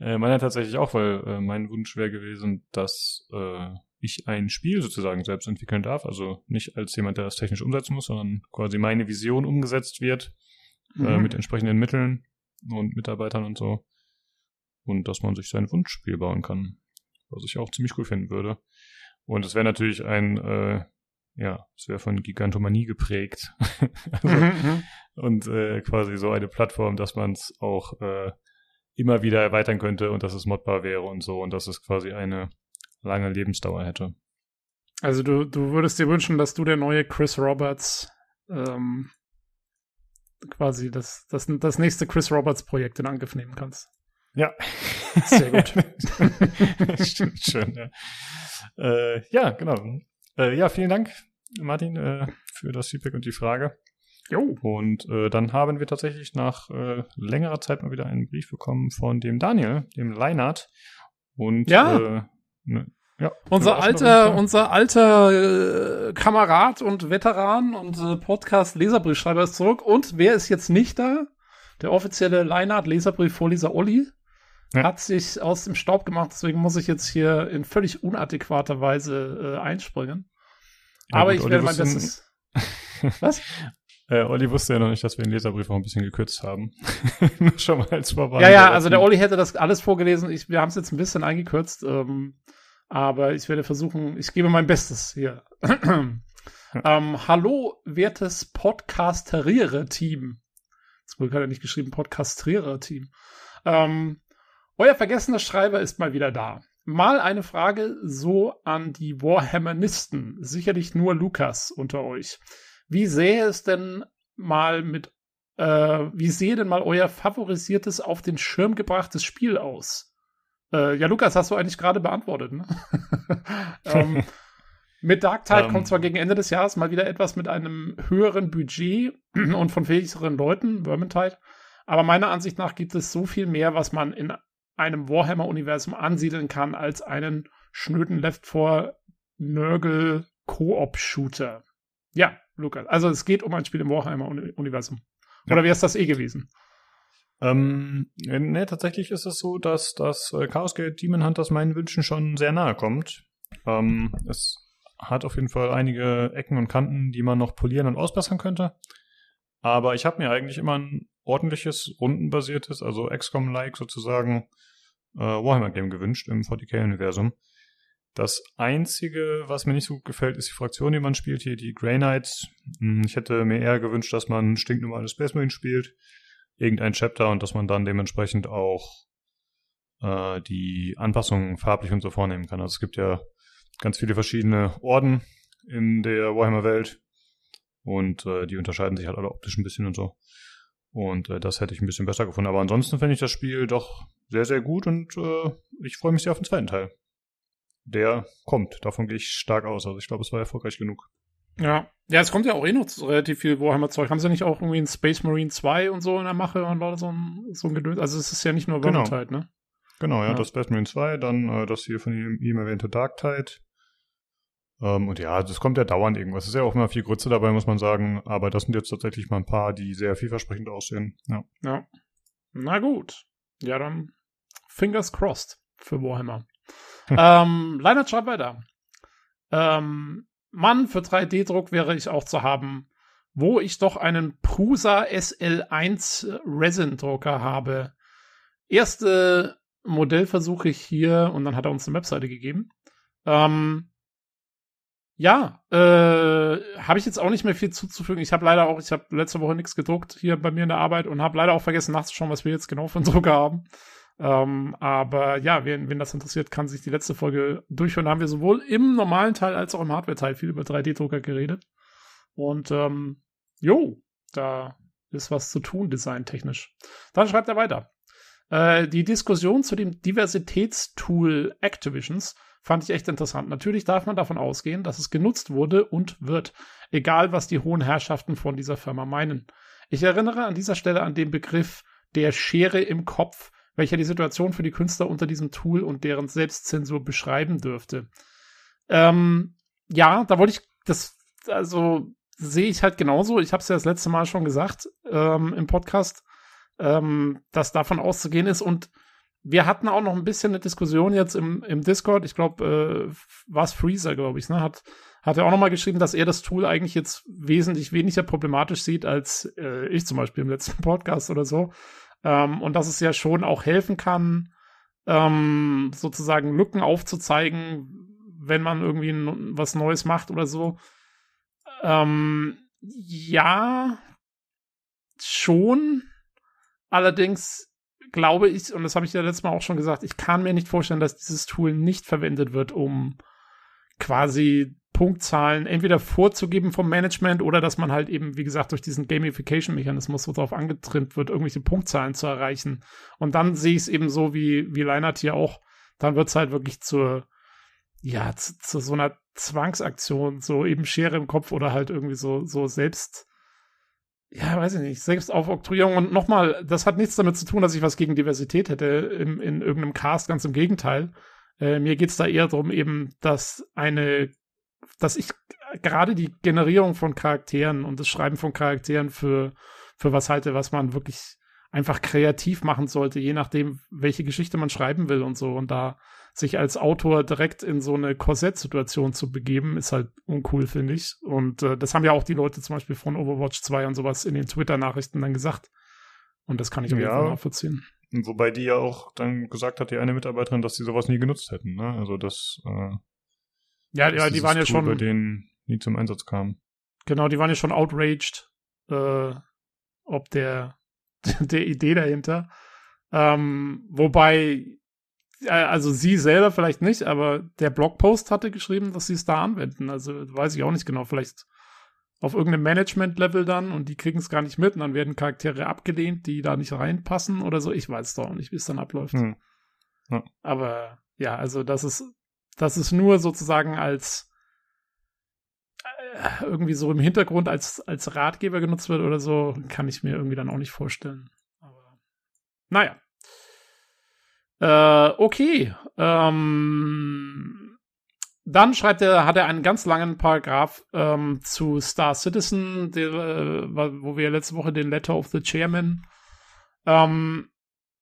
Speaker 1: äh, meiner tatsächlich auch, weil äh, mein Wunsch wäre gewesen, dass äh, ich ein Spiel sozusagen selbst entwickeln darf. Also nicht als jemand, der das technisch umsetzen muss, sondern quasi meine Vision umgesetzt wird äh, mhm. äh, mit entsprechenden Mitteln und Mitarbeitern und so. Und dass man sich sein Wunschspiel bauen kann was ich auch ziemlich cool finden würde. Und es wäre natürlich ein, äh, ja, es wäre von Gigantomanie geprägt. [LAUGHS] also, mhm, mhm, und äh, quasi so eine Plattform, dass man es auch äh, immer wieder erweitern könnte und dass es modbar wäre und so und dass es quasi eine lange Lebensdauer hätte.
Speaker 2: Also du, du würdest dir wünschen, dass du der neue Chris Roberts ähm, quasi das, das, das nächste Chris Roberts Projekt in Angriff nehmen kannst.
Speaker 1: Ja.
Speaker 2: Sehr gut. [LAUGHS]
Speaker 1: Stimmt schon, ja. Äh, ja, genau. Äh, ja, vielen Dank, Martin, äh, für das Feedback und die Frage. Jo. Und äh, dann haben wir tatsächlich nach äh, längerer Zeit mal wieder einen Brief bekommen von dem Daniel, dem Leinart. Und
Speaker 2: ja. Äh, ne, ja, unser alter, unser alter äh, Kamerad und Veteran und Podcast-Leserbriefschreiber ist zurück. Und wer ist jetzt nicht da? Der offizielle Leinart-Leserbrief-Vorleser Olli ja. hat sich aus dem Staub gemacht, deswegen muss ich jetzt hier in völlig unadäquater Weise äh, einspringen. Ja, Aber gut, ich werde mein Bestes. [LAUGHS]
Speaker 1: Was? Äh, Olli wusste ja noch nicht, dass wir den Leserbrief auch ein bisschen gekürzt haben. [LAUGHS] Schon mal als
Speaker 2: Verwandter. Ja, ja, also der Olli hätte das alles vorgelesen. Ich, wir haben es jetzt ein bisschen eingekürzt. Ähm, aber ich werde versuchen, ich gebe mein Bestes hier. [CLEARS THROAT] ähm, hallo, wertes Podcasteriere-Team. Jetzt wurde gerade nicht geschrieben Podcastriere-Team. Ähm, euer vergessener Schreiber ist mal wieder da. Mal eine Frage so an die Warhammeristen, sicherlich nur Lukas unter euch. Wie sähe es denn mal mit, äh, wie sehe denn mal euer favorisiertes auf den Schirm gebrachtes Spiel aus? Äh, ja, Lukas, hast du eigentlich gerade beantwortet, ne? [LAUGHS] ähm, mit Dark Tide um. kommt ähm. zwar gegen Ende des Jahres mal wieder etwas mit einem höheren Budget und von fähigeren Leuten, Vermintide, aber meiner Ansicht nach gibt es so viel mehr, was man in einem Warhammer-Universum ansiedeln kann als einen schnöden Left 4 Nörgel Koop-Shooter. Ja, Lukas. Also es geht um ein Spiel im Warhammer-Universum. Oder ja. wäre es das eh gewesen?
Speaker 1: Ähm, ne, tatsächlich ist es so, dass das äh, Chaos Gate Demon Hunters meinen Wünschen schon sehr nahe kommt. Ähm, es hat auf jeden Fall einige Ecken und Kanten, die man noch polieren und ausbessern könnte. Aber ich habe mir eigentlich immer ein ordentliches, rundenbasiertes, also XCOM-like sozusagen, äh, Warhammer-Game gewünscht im 40k-Universum. Das Einzige, was mir nicht so gut gefällt, ist die Fraktion, die man spielt hier, die Grey Knights. Hm, ich hätte mir eher gewünscht, dass man stinknormales Space Marine spielt, irgendein Chapter und dass man dann dementsprechend auch äh, die Anpassungen farblich und so vornehmen kann. Also es gibt ja ganz viele verschiedene Orden in der Warhammer-Welt und äh, die unterscheiden sich halt alle optisch ein bisschen und so. Und äh, das hätte ich ein bisschen besser gefunden. Aber ansonsten finde ich das Spiel doch sehr, sehr gut und äh, ich freue mich sehr auf den zweiten Teil. Der kommt, davon gehe ich stark aus. Also ich glaube, es war erfolgreich genug.
Speaker 2: Ja. Ja, es kommt ja auch eh noch relativ viel Warhammer-Zeug. Haben sie nicht auch irgendwie ein Space Marine 2 und so in der Mache und so ein, so ein Gedöns? Also es ist ja nicht nur
Speaker 1: genau.
Speaker 2: Vermintide, ne?
Speaker 1: Genau, ja, ja, das Space Marine 2, dann äh, das hier von ihm, ihm erwähnte Dark Tide. Ähm, und ja, das kommt ja dauernd irgendwas. Es ist ja auch immer viel Grütze dabei, muss man sagen. Aber das sind jetzt tatsächlich mal ein paar, die sehr vielversprechend aussehen. Ja.
Speaker 2: Ja. Na gut. Ja, dann fingers crossed für Warhammer. [LAUGHS] ähm, Leinert schreibt weiter. Ähm, Mann, für 3D-Druck wäre ich auch zu haben, wo ich doch einen Prusa SL1 Resin-Drucker habe. Erste Modellversuche hier und dann hat er uns eine Webseite gegeben. Ähm, ja, äh, habe ich jetzt auch nicht mehr viel zuzufügen. Ich habe leider auch, ich habe letzte Woche nichts gedruckt hier bei mir in der Arbeit und habe leider auch vergessen nachzuschauen, was wir jetzt genau für einen [LAUGHS] Drucker haben. Ähm, aber ja, wen, wen das interessiert, kann sich die letzte Folge durchhören. Da haben wir sowohl im normalen Teil als auch im Hardware-Teil viel über 3D-Drucker geredet. Und ähm, jo, da ist was zu tun, designtechnisch. Dann schreibt er weiter. Äh, die Diskussion zu dem Diversitätstool Activisions fand ich echt interessant. Natürlich darf man davon ausgehen, dass es genutzt wurde und wird, egal was die hohen Herrschaften von dieser Firma meinen. Ich erinnere an dieser Stelle an den Begriff der Schere im Kopf, welcher die Situation für die Künstler unter diesem Tool und deren Selbstzensur beschreiben dürfte. Ähm, ja, da wollte ich das, also sehe ich halt genauso. Ich habe es ja das letzte Mal schon gesagt ähm, im Podcast, ähm, dass davon auszugehen ist. Und wir hatten auch noch ein bisschen eine Diskussion jetzt im, im Discord. Ich glaube, äh, war Freezer, glaube ich, ne? Hat, hat er auch noch mal geschrieben, dass er das Tool eigentlich jetzt wesentlich weniger problematisch sieht als äh, ich zum Beispiel im letzten [LAUGHS] Podcast oder so. Ähm, und dass es ja schon auch helfen kann, ähm, sozusagen Lücken aufzuzeigen, wenn man irgendwie was Neues macht oder so. Ähm, ja, schon. Allerdings glaube ich, und das habe ich ja letztes Mal auch schon gesagt, ich kann mir nicht vorstellen, dass dieses Tool nicht verwendet wird, um quasi Punktzahlen entweder vorzugeben vom Management oder dass man halt eben, wie gesagt, durch diesen Gamification-Mechanismus so darauf angetrimmt wird, irgendwelche Punktzahlen zu erreichen. Und dann sehe ich es eben so wie, wie Leinert hier auch, dann wird es halt wirklich zur, ja, zu, zu, so einer Zwangsaktion, so eben Schere im Kopf oder halt irgendwie so, so selbst, ja, weiß ich nicht, Selbstaufoktroyierung. Und nochmal, das hat nichts damit zu tun, dass ich was gegen Diversität hätte im, in irgendeinem Cast, ganz im Gegenteil. Äh, mir geht's da eher darum, eben, dass eine dass ich gerade die Generierung von Charakteren und das Schreiben von Charakteren für, für was halte, was man wirklich einfach kreativ machen sollte, je nachdem, welche Geschichte man schreiben will und so. Und da sich als Autor direkt in so eine Korsett-Situation zu begeben, ist halt uncool, finde ich. Und äh, das haben ja auch die Leute zum Beispiel von Overwatch 2 und sowas in den Twitter-Nachrichten dann gesagt. Und das kann ich auch ja, nachvollziehen.
Speaker 1: Wobei die ja auch dann gesagt hat, die eine Mitarbeiterin, dass sie sowas nie genutzt hätten. Ne? Also das äh,
Speaker 2: ja, ja die waren ja Tool, schon.
Speaker 1: Bei denen nie zum Einsatz kam.
Speaker 2: Genau, die waren ja schon outraged, äh, ob der, [LAUGHS] der Idee dahinter. Ähm, wobei, also sie selber vielleicht nicht, aber der Blogpost hatte geschrieben, dass sie es da anwenden. Also weiß ich auch nicht genau. Vielleicht auf irgendeinem Management-Level dann und die kriegen es gar nicht mit und dann werden Charaktere abgelehnt, die da nicht reinpassen oder so. Ich weiß doch auch nicht, wie es dann abläuft. Hm. Ja. Aber ja, also das ist dass es nur sozusagen als äh, irgendwie so im Hintergrund als, als Ratgeber genutzt wird oder so, kann ich mir irgendwie dann auch nicht vorstellen. Aber naja. Äh, okay. Ähm, dann schreibt er, hat er einen ganz langen Paragraph ähm, zu Star Citizen, der, äh, wo wir letzte Woche den Letter of the Chairman ähm,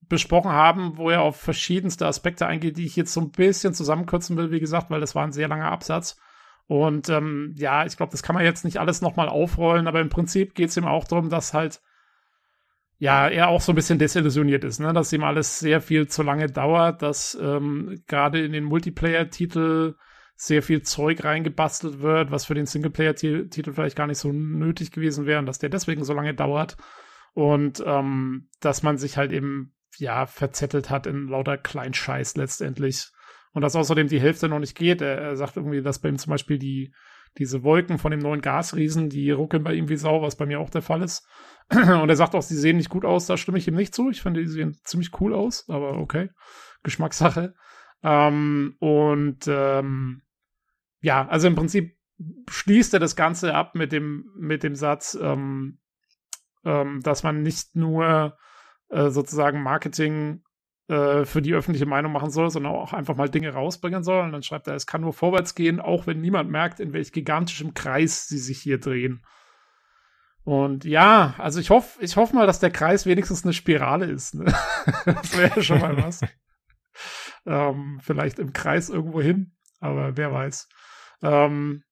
Speaker 2: besprochen haben, wo er auf verschiedenste Aspekte eingeht, die ich jetzt so ein bisschen zusammenkürzen will, wie gesagt, weil das war ein sehr langer Absatz. Und ähm, ja, ich glaube, das kann man jetzt nicht alles nochmal aufrollen, aber im Prinzip geht es ihm auch darum, dass halt, ja, er auch so ein bisschen desillusioniert ist, ne? dass ihm alles sehr viel zu lange dauert, dass ähm, gerade in den Multiplayer-Titel sehr viel Zeug reingebastelt wird, was für den Singleplayer-Titel vielleicht gar nicht so nötig gewesen wäre und dass der deswegen so lange dauert und ähm, dass man sich halt eben ja verzettelt hat in lauter Kleinscheiß letztendlich und dass außerdem die Hälfte noch nicht geht. Er, er sagt irgendwie, dass bei ihm zum Beispiel die diese Wolken von dem neuen Gasriesen, die ruckeln bei ihm wie Sau, was bei mir auch der Fall ist. [CLEARS THROAT] Und er sagt auch, sie sehen nicht gut aus, da stimme ich ihm nicht zu. Ich finde, die sehen ziemlich cool aus, aber okay. Geschmackssache. Ähm, und ähm, ja, also im Prinzip schließt er das Ganze ab mit dem, mit dem Satz, ähm, ähm, dass man nicht nur äh, sozusagen Marketing äh, für die öffentliche Meinung machen soll, sondern auch einfach mal Dinge rausbringen soll. Und dann schreibt er, es kann nur vorwärts gehen, auch wenn niemand merkt, in welch gigantischem Kreis sie sich hier drehen. Und ja, also ich hoffe, ich hoffe mal, dass der Kreis wenigstens eine Spirale ist. Ne? [LAUGHS] das wäre schon mal was. ähm, vielleicht im Kreis irgendwo hin, aber wer weiß. Ähm,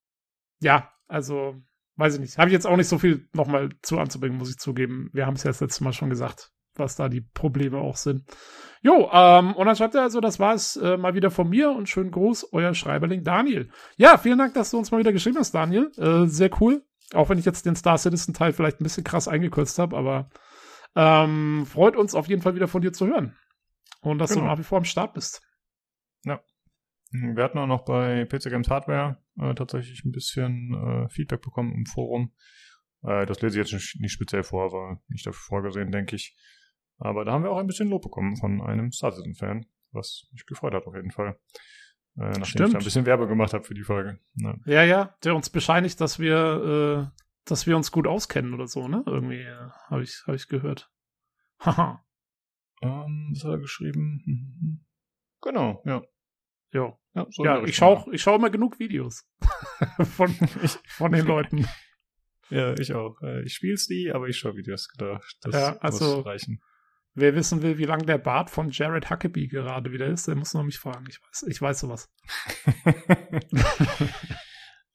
Speaker 2: ja, also weiß ich nicht. Habe ich jetzt auch nicht so viel nochmal zu anzubringen, muss ich zugeben. Wir haben es ja das letzte Mal schon gesagt was da die Probleme auch sind. Jo, ähm, und dann schreibt er also, das war es äh, mal wieder von mir und schönen Gruß, euer Schreiberling Daniel. Ja, vielen Dank, dass du uns mal wieder geschrieben hast, Daniel. Äh, sehr cool. Auch wenn ich jetzt den Star Citizen Teil vielleicht ein bisschen krass eingekürzt habe, aber ähm, freut uns auf jeden Fall wieder von dir zu hören. Und dass genau. du nach wie vor am Start bist.
Speaker 1: Ja. Wir hatten auch noch bei PC Games Hardware äh, tatsächlich ein bisschen äh, Feedback bekommen im Forum. Äh, das lese ich jetzt nicht, nicht speziell vor, war nicht dafür vorgesehen, denke ich. Aber da haben wir auch ein bisschen Lob bekommen von einem Star Citizen-Fan, was mich gefreut hat auf jeden Fall. Äh, nachdem Stimmt. ich da ein bisschen Werbe gemacht habe für die Folge.
Speaker 2: Ja. ja, ja, der uns bescheinigt, dass wir, äh, dass wir uns gut auskennen oder so, ne? Irgendwie äh, habe ich, hab ich gehört.
Speaker 1: Haha. ähm, was hat er geschrieben? Mhm. [LAUGHS] Genau, ja.
Speaker 2: Jo. Ja, so ja ich schaue ich schau immer genug Videos [LAUGHS] von, von den Leuten.
Speaker 1: Ja, ich auch. Äh, ich spiel's nie, aber ich schaue Videos gedacht.
Speaker 2: Das ja, also, muss reichen. Wer wissen will, wie lang der Bart von Jared Huckabee gerade wieder ist, der muss nur mich fragen. Ich weiß, ich weiß sowas. [LAUGHS]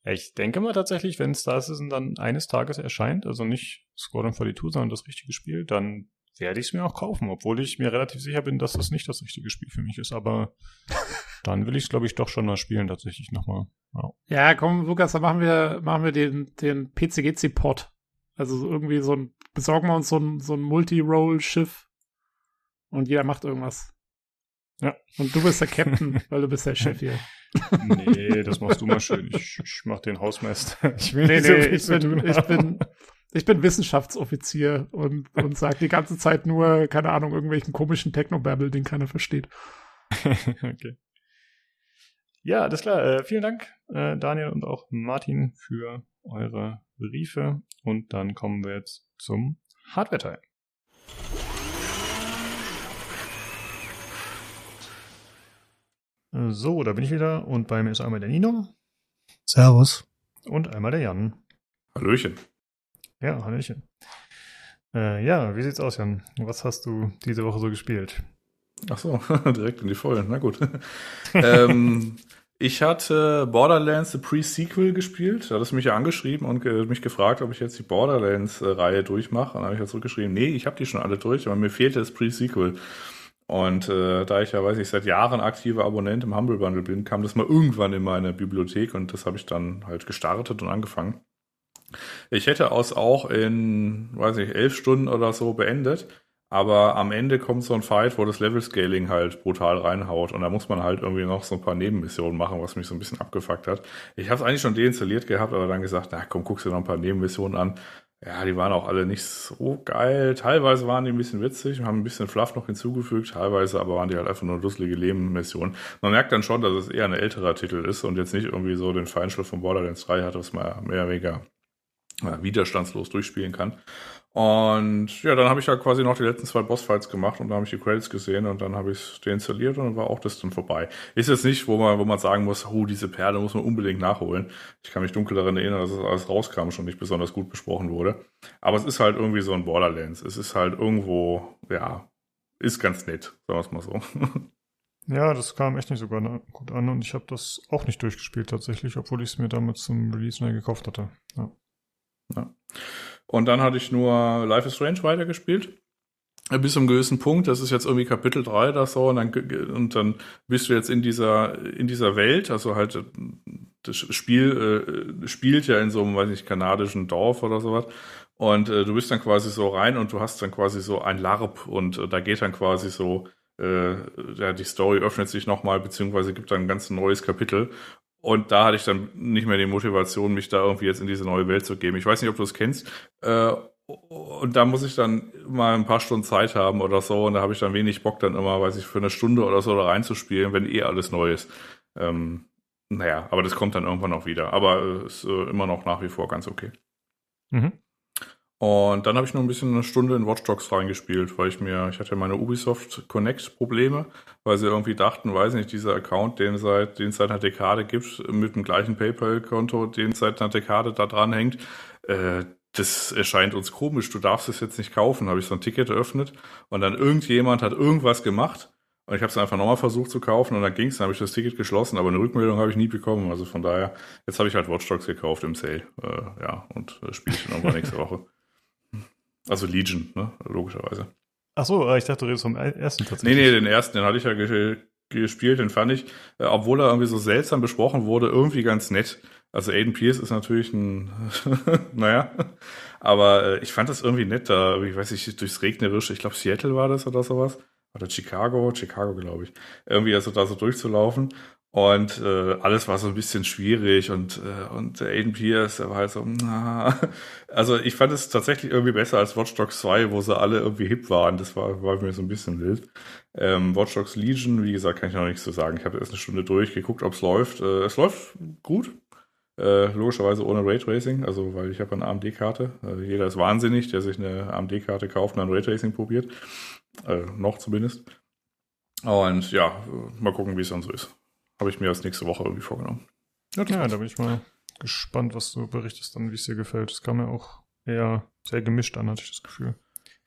Speaker 1: ich denke mal tatsächlich, wenn Star Citizen dann eines Tages erscheint, also nicht Squadron 42, sondern das richtige Spiel, dann werde ich es mir auch kaufen, obwohl ich mir relativ sicher bin, dass das nicht das richtige Spiel für mich ist. Aber [LAUGHS] dann will ich es, glaube ich, doch schon mal spielen, tatsächlich nochmal.
Speaker 2: Ja. ja, komm, Lukas, dann machen wir, machen wir den, den PCGC-Pod. Also irgendwie so ein, besorgen wir uns so ein, so ein Multi-Roll-Schiff und jeder macht irgendwas. Ja. Und du bist der Captain, [LAUGHS] weil du bist der Chef hier.
Speaker 1: Nee, das machst du mal [LAUGHS] schön. Ich, ich mach den Hausmeister. [LAUGHS]
Speaker 2: Ich will nee, nicht nee, so ich, bin, ich bin, ich bin Wissenschaftsoffizier und, und sag die ganze Zeit nur, keine Ahnung, irgendwelchen komischen Technobabble, den keiner versteht.
Speaker 1: okay. Ja, alles klar. Äh, vielen Dank, äh, Daniel und auch Martin, für eure Briefe. Und dann kommen wir jetzt zum Hardware-Teil. So, da bin ich wieder und bei mir ist einmal der Nino.
Speaker 3: Servus.
Speaker 1: Und einmal der Jan.
Speaker 4: Hallöchen.
Speaker 1: Ja, Hallöchen. Äh, ja, wie sieht's aus, Jan? Was hast du diese Woche so gespielt?
Speaker 4: Ach so, [LAUGHS] direkt in die Vollen. Na gut. [LAUGHS] ähm, ich hatte Borderlands The Pre-Sequel gespielt. Da hat es mich ja angeschrieben und ge mich gefragt, ob ich jetzt die Borderlands-Reihe durchmache. Und dann habe ich ja zurückgeschrieben, nee, ich habe die schon alle durch, aber mir fehlte das Pre-Sequel. Und äh, da ich ja, weiß ich, seit Jahren aktiver Abonnent im Humble Bundle bin, kam das mal irgendwann in meine Bibliothek und das habe ich dann halt gestartet und angefangen. Ich hätte aus auch in, weiß ich, elf Stunden oder so beendet. Aber am Ende kommt so ein Fight, wo das Level-Scaling halt brutal reinhaut. Und da muss man halt irgendwie noch so ein paar Nebenmissionen machen, was mich so ein bisschen abgefuckt hat. Ich habe es eigentlich schon deinstalliert gehabt, aber dann gesagt, na komm, guckst dir noch ein paar Nebenmissionen an. Ja, die waren auch alle nicht so geil. Teilweise waren die ein bisschen witzig und haben ein bisschen Fluff noch hinzugefügt. Teilweise aber waren die halt einfach nur dusselige Nebenmissionen. Man merkt dann schon, dass es eher ein älterer Titel ist und jetzt nicht irgendwie so den Feinschliff von Borderlands 3 hat, was man mehr oder weniger widerstandslos durchspielen kann. Und ja, dann habe ich ja quasi noch die letzten zwei Bossfights gemacht und da habe ich die Credits gesehen und dann habe ich es deinstalliert und dann war auch das dann vorbei. Ist jetzt nicht, wo man, wo man sagen muss, oh, diese Perle muss man unbedingt nachholen. Ich kann mich dunkel daran erinnern, dass es alles rauskam schon nicht besonders gut besprochen wurde. Aber es ist halt irgendwie so ein Borderlands. Es ist halt irgendwo, ja, ist ganz nett, sagen wir es mal so. [LAUGHS]
Speaker 1: Ja, das kam echt nicht so gut an und ich habe das auch nicht durchgespielt tatsächlich, obwohl ich es mir damit zum Release neu gekauft hatte. Ja.
Speaker 4: Ja. Und dann hatte ich nur Life is Strange weitergespielt. bis zum gewissen Punkt, das ist jetzt irgendwie Kapitel 3 oder so, und dann, und dann bist du jetzt in dieser, in dieser Welt, also halt, das Spiel äh, spielt ja in so einem, weiß nicht, kanadischen Dorf oder sowas. Und äh, du bist dann quasi so rein und du hast dann quasi so ein LARP und äh, da geht dann quasi so, äh, ja, die Story öffnet sich nochmal, beziehungsweise gibt dann ein ganz neues Kapitel. Und da hatte ich dann nicht mehr die Motivation, mich da irgendwie jetzt in diese neue Welt zu geben. Ich weiß nicht, ob du es kennst. Äh, und da muss ich dann mal ein paar Stunden Zeit haben oder so. Und da habe ich dann wenig Bock, dann immer, weiß ich, für eine Stunde oder so da reinzuspielen, wenn eh alles neu ist. Ähm, naja, aber das kommt dann irgendwann auch wieder. Aber es ist äh, immer noch nach wie vor ganz okay. Mhm. Und dann habe ich noch ein bisschen eine Stunde in Watch Dogs reingespielt, weil ich mir, ich hatte meine Ubisoft Connect Probleme, weil sie irgendwie dachten, weiß nicht, dieser Account, den seit, den es seit einer Dekade gibt, mit dem gleichen PayPal-Konto, den seit einer Dekade da dran hängt, äh, das erscheint uns komisch, du darfst es jetzt nicht kaufen. Habe ich so ein Ticket eröffnet und dann irgendjemand hat irgendwas gemacht und ich habe es einfach nochmal versucht zu kaufen und dann ging es, dann habe ich das Ticket geschlossen, aber eine Rückmeldung habe ich nie bekommen. Also von daher, jetzt habe ich halt Watch Dogs gekauft im Sale. Äh, ja, und äh, spiele ich dann nächste Woche. Also Legion, ne, logischerweise.
Speaker 1: Ach so, äh, ich dachte, du redest vom ersten tatsächlich.
Speaker 4: Nee, nee, den ersten, den hatte ich ja gespielt, den fand ich, äh, obwohl er irgendwie so seltsam besprochen wurde, irgendwie ganz nett. Also Aiden Pierce ist natürlich ein, [LAUGHS] naja, aber äh, ich fand das irgendwie nett, da, ich weiß nicht, durchs Regnerische, ich glaube Seattle war das oder sowas, oder Chicago, Chicago glaube ich, irgendwie also da so durchzulaufen und äh, alles war so ein bisschen schwierig und äh, und Aiden Pierce, der war halt so, na, [LAUGHS] also ich fand es tatsächlich irgendwie besser als Watch Dogs 2, wo sie alle irgendwie hip waren, das war, war mir so ein bisschen wild. Ähm, Watch Dogs Legion, wie gesagt, kann ich noch nichts zu sagen. Ich habe erst eine Stunde durchgeguckt, ob es läuft. Äh, es läuft gut, äh, logischerweise ohne Raytracing, also weil ich habe eine AMD-Karte. Äh, jeder ist wahnsinnig, der sich eine AMD-Karte kauft und dann Raytracing probiert. Äh, noch zumindest. Und ja, mal gucken, wie es dann so ist. Habe ich mir als nächste Woche irgendwie vorgenommen.
Speaker 1: Ja, ja da bin ich mal gespannt, was du berichtest dann, wie es dir gefällt. Es kam mir auch eher sehr gemischt an, hatte ich das Gefühl.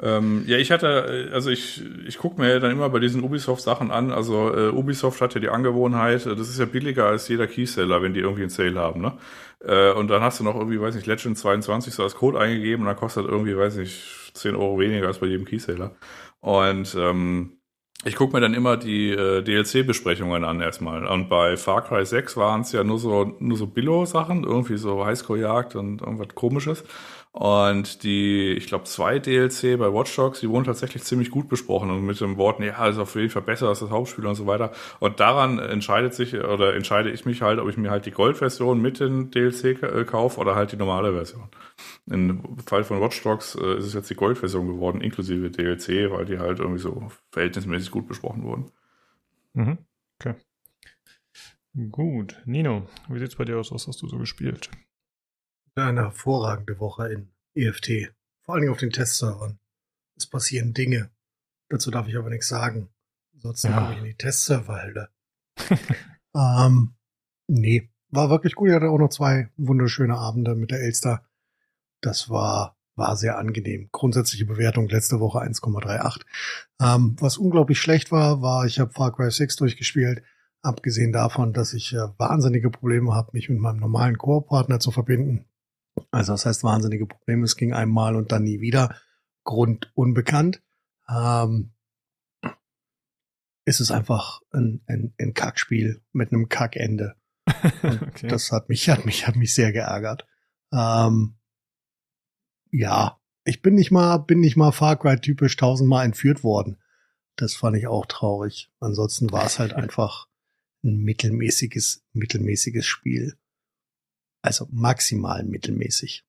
Speaker 4: Ähm, ja, ich hatte, also ich, ich gucke mir dann immer bei diesen Ubisoft-Sachen an. Also äh, Ubisoft hat ja die Angewohnheit, äh, das ist ja billiger als jeder Keyseller, wenn die irgendwie einen Sale haben, ne? Äh, und dann hast du noch irgendwie, weiß nicht, Legend 22 so als Code eingegeben und dann kostet irgendwie, weiß nicht, 10 Euro weniger als bei jedem Keyseller. Und ähm, ich gucke mir dann immer die äh, DLC-Besprechungen an erstmal. Und bei Far Cry 6 waren es ja nur so nur so Billo-Sachen, irgendwie so Highscore-Jagd und irgendwas komisches. Und die, ich glaube, zwei DLC bei Watch Dogs, die wurden tatsächlich ziemlich gut besprochen und mit dem Worten, ja, ist auf jeden Fall besser als das Hauptspiel und so weiter. Und daran entscheidet sich oder entscheide ich mich halt, ob ich mir halt die Gold-Version mit den DLC äh, kaufe oder halt die normale Version. Im Fall von Watch Dogs äh, ist es jetzt die Gold-Version geworden, inklusive DLC, weil die halt irgendwie so verhältnismäßig gut besprochen wurden.
Speaker 1: Mhm. Okay. Gut. Nino, wie sieht's bei dir aus? Was hast du so gespielt?
Speaker 3: Eine hervorragende Woche in EFT. Vor allen Dingen auf den Testservern. Es passieren Dinge. Dazu darf ich aber nichts sagen. Ansonsten ja. komme ich in die Testserverhölle. [LAUGHS] ähm, nee, war wirklich gut. Ich hatte auch noch zwei wunderschöne Abende mit der Elster. Das war, war sehr angenehm. Grundsätzliche Bewertung letzte Woche 1,38. Ähm, was unglaublich schlecht war, war, ich habe Far Cry 6 durchgespielt. Abgesehen davon, dass ich äh, wahnsinnige Probleme habe, mich mit meinem normalen Koop-Partner zu verbinden. Also das heißt wahnsinnige Probleme. Es ging einmal und dann nie wieder. Grund unbekannt. Ähm, ist es einfach ein, ein, ein Kackspiel mit einem Kackende. [LAUGHS] okay. Das hat mich, hat mich, hat mich sehr geärgert. Ähm, ja, ich bin nicht mal, bin nicht mal Far Cry typisch tausendmal entführt worden. Das fand ich auch traurig. Ansonsten war es halt [LAUGHS] einfach ein mittelmäßiges, mittelmäßiges Spiel. Also maximal mittelmäßig.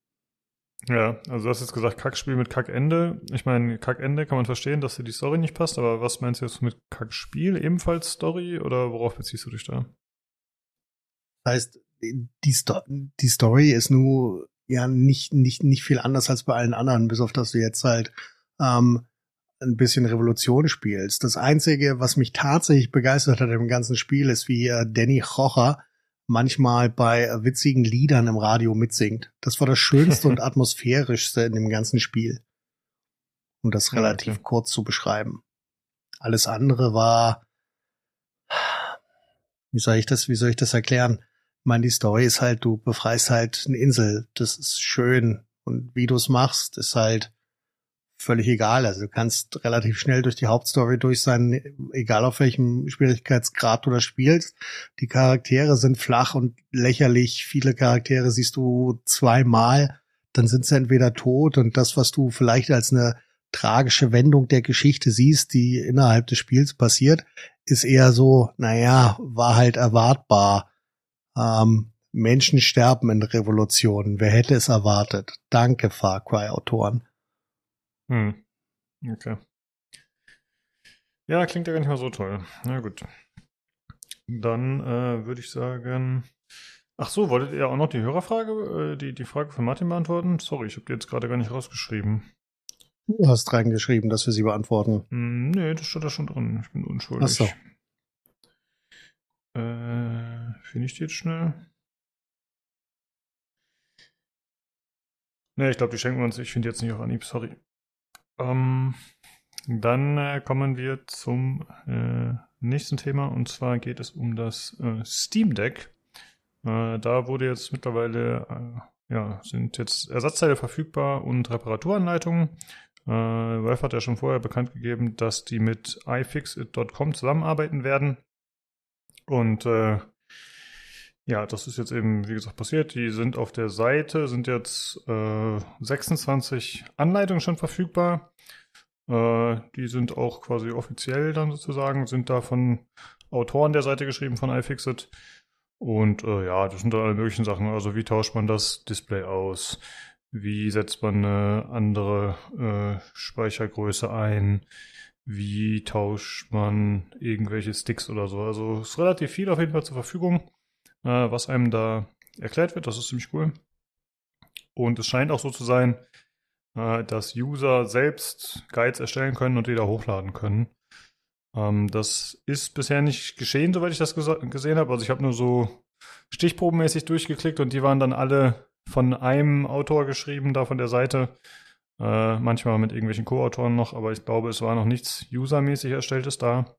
Speaker 1: Ja, also du hast jetzt gesagt, Kackspiel mit Kackende. Ich meine, Kackende kann man verstehen, dass dir die Story nicht passt, aber was meinst du jetzt mit Kackspiel? Ebenfalls Story oder worauf beziehst du dich da?
Speaker 3: Das heißt, die, Sto die Story ist nur ja nicht, nicht, nicht viel anders als bei allen anderen, bis auf dass du jetzt halt ähm, ein bisschen Revolution spielst. Das Einzige, was mich tatsächlich begeistert hat im ganzen Spiel, ist, wie Danny Rocher manchmal bei witzigen Liedern im Radio mitsingt. Das war das Schönste und [LAUGHS] atmosphärischste in dem ganzen Spiel. Um das relativ okay. kurz zu beschreiben. Alles andere war, wie soll ich das, wie soll ich das erklären? Ich meine, die Story ist halt, du befreist halt eine Insel. Das ist schön. Und wie du es machst, ist halt völlig egal. Also du kannst relativ schnell durch die Hauptstory durch sein, egal auf welchem Schwierigkeitsgrad du das spielst. Die Charaktere sind flach und lächerlich. Viele Charaktere siehst du zweimal, dann sind sie entweder tot und das, was du vielleicht als eine tragische Wendung der Geschichte siehst, die innerhalb des Spiels passiert, ist eher so, naja, war halt erwartbar. Ähm, Menschen sterben in Revolutionen. Wer hätte es erwartet? Danke, Far Cry-Autoren.
Speaker 1: Hm. Okay. Ja, klingt ja gar nicht mal so toll. Na gut. Dann äh, würde ich sagen. Ach so, wolltet ihr auch noch die Hörerfrage, äh, die, die Frage von Martin beantworten? Sorry, ich habe die jetzt gerade gar nicht rausgeschrieben.
Speaker 3: Du hast reingeschrieben, dass wir sie beantworten.
Speaker 1: Hm, nee, das steht da schon drin. Ich bin unschuldig. Ach so. Äh, Finde ich die jetzt schnell? Nee, ich glaube, die schenken wir uns. Ich finde jetzt nicht auf Anhieb, sorry. Ähm, dann äh, kommen wir zum äh, nächsten Thema und zwar geht es um das äh, Steam Deck. Äh, da wurde jetzt mittlerweile, äh, ja, sind jetzt Ersatzteile verfügbar und Reparaturanleitungen. Äh, Valve hat ja schon vorher bekannt gegeben, dass die mit iFixit.com zusammenarbeiten werden. Und äh, ja, das ist jetzt eben, wie gesagt, passiert. Die sind auf der Seite, sind jetzt äh, 26 Anleitungen schon verfügbar. Äh, die sind auch quasi offiziell dann sozusagen, sind da von Autoren der Seite geschrieben von iFixit. Und äh, ja, das sind dann alle möglichen Sachen. Also wie tauscht man das Display aus? Wie setzt man eine andere äh, Speichergröße ein? Wie tauscht man irgendwelche Sticks oder so? Also ist relativ viel auf jeden Fall zur Verfügung äh, was einem da erklärt wird. Das ist ziemlich cool. Und es scheint auch so zu sein, äh, dass User selbst Guides erstellen können und die da hochladen können. Ähm, das ist bisher nicht geschehen, soweit ich das gesehen habe. Also ich habe nur so stichprobenmäßig durchgeklickt und die waren dann alle von einem Autor geschrieben, da von der Seite. Äh, manchmal mit irgendwelchen Co-Autoren noch, aber ich glaube, es war noch nichts usermäßig erstelltes da.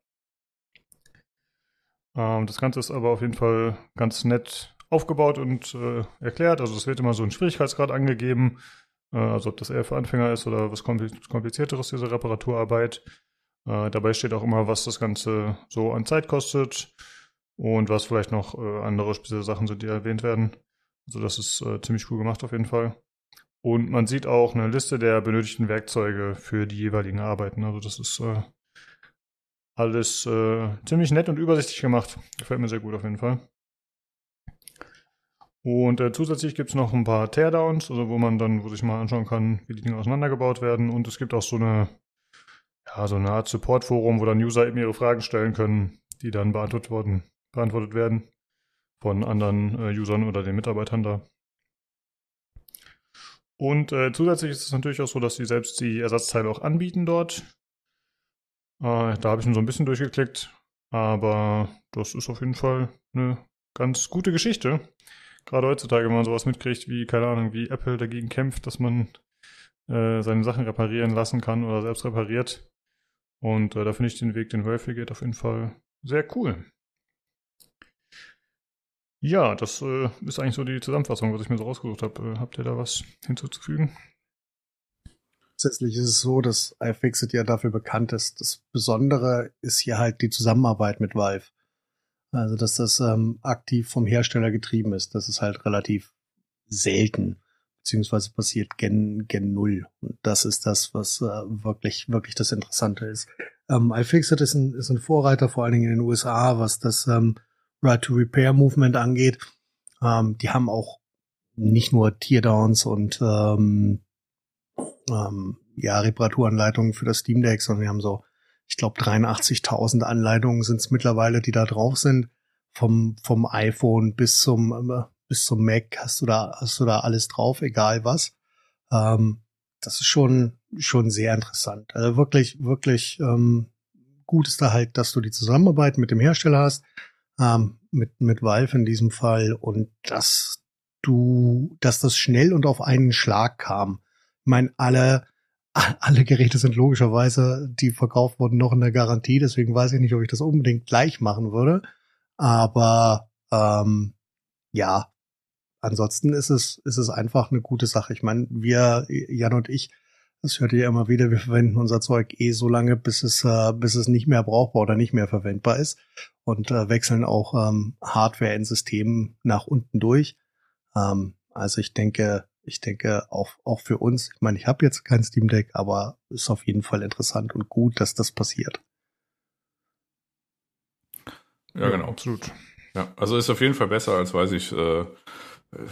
Speaker 1: Ähm, das Ganze ist aber auf jeden Fall ganz nett aufgebaut und äh, erklärt. Also es wird immer so ein Schwierigkeitsgrad angegeben, äh, also ob das eher für Anfänger ist oder was komplizierteres, diese Reparaturarbeit. Äh, dabei steht auch immer, was das Ganze so an Zeit kostet und was vielleicht noch äh, andere spezielle Sachen sind, die erwähnt werden. Also das ist äh, ziemlich cool gemacht auf jeden Fall. Und man sieht auch eine Liste der benötigten Werkzeuge für die jeweiligen Arbeiten. Also das ist äh, alles äh, ziemlich nett und übersichtlich gemacht. Gefällt mir sehr gut auf jeden Fall. Und äh, zusätzlich gibt es noch ein paar Teardowns, also wo man dann, wo sich mal anschauen kann, wie die Dinge auseinandergebaut werden. Und es gibt auch so eine, ja, so eine Art Support-Forum, wo dann User eben ihre Fragen stellen können, die dann beantwortet, worden, beantwortet werden von anderen äh, Usern oder den Mitarbeitern da. Und äh, zusätzlich ist es natürlich auch so, dass sie selbst die Ersatzteile auch anbieten dort. Äh, da habe ich schon so ein bisschen durchgeklickt. Aber das ist auf jeden Fall eine ganz gute Geschichte. Gerade heutzutage, wenn man sowas mitkriegt, wie, keine Ahnung, wie Apple dagegen kämpft, dass man äh, seine Sachen reparieren lassen kann oder selbst repariert. Und äh, da finde ich den Weg, den Valve geht, auf jeden Fall sehr cool. Ja, das äh, ist eigentlich so die Zusammenfassung, was ich mir so rausgesucht habe. Äh, habt ihr da was hinzuzufügen?
Speaker 3: Grundsätzlich ist es so, dass iFixit ja dafür bekannt ist. Das Besondere ist hier halt die Zusammenarbeit mit Valve. Also, dass das ähm, aktiv vom Hersteller getrieben ist. Das ist halt relativ selten, beziehungsweise passiert gen, gen Null. Und das ist das, was äh, wirklich, wirklich das Interessante ist. Ähm, iFixit ist ein, ist ein Vorreiter, vor allen Dingen in den USA, was das ähm, Right to Repair Movement angeht. Ähm, die haben auch nicht nur Teardowns und ähm, ähm, ja, Reparaturanleitungen für das Steam Deck, sondern wir haben so, ich glaube, 83.000 Anleitungen sind es mittlerweile, die da drauf sind. Vom, vom iPhone bis zum, äh, bis zum Mac hast du da, hast du da alles drauf, egal was. Ähm, das ist schon, schon sehr interessant. Also wirklich, wirklich ähm, gut ist da halt, dass du die Zusammenarbeit mit dem Hersteller hast, ähm, mit, mit Valve in diesem Fall und dass du, dass das schnell und auf einen Schlag kam meine, alle, [LAUGHS] alle Geräte sind logischerweise, die verkauft wurden, noch in der Garantie. Deswegen weiß ich nicht, ob ich das unbedingt gleich machen würde. Aber ähm, ja, ansonsten ist es, ist es einfach eine gute Sache. Ich meine, wir, Jan und ich, Das hört ihr immer wieder. Wir verwenden unser Zeug eh so lange, bis es, äh, bis es nicht mehr brauchbar oder nicht mehr verwendbar ist und äh, wechseln auch ähm, Hardware in Systemen nach unten durch. Ähm, also ich denke, ich denke auch, auch für uns, ich meine, ich habe jetzt kein Steam Deck, aber ist auf jeden Fall interessant und gut, dass das passiert.
Speaker 4: Ja, genau. Absolut. Ja, also ist auf jeden Fall besser als, weiß ich, äh,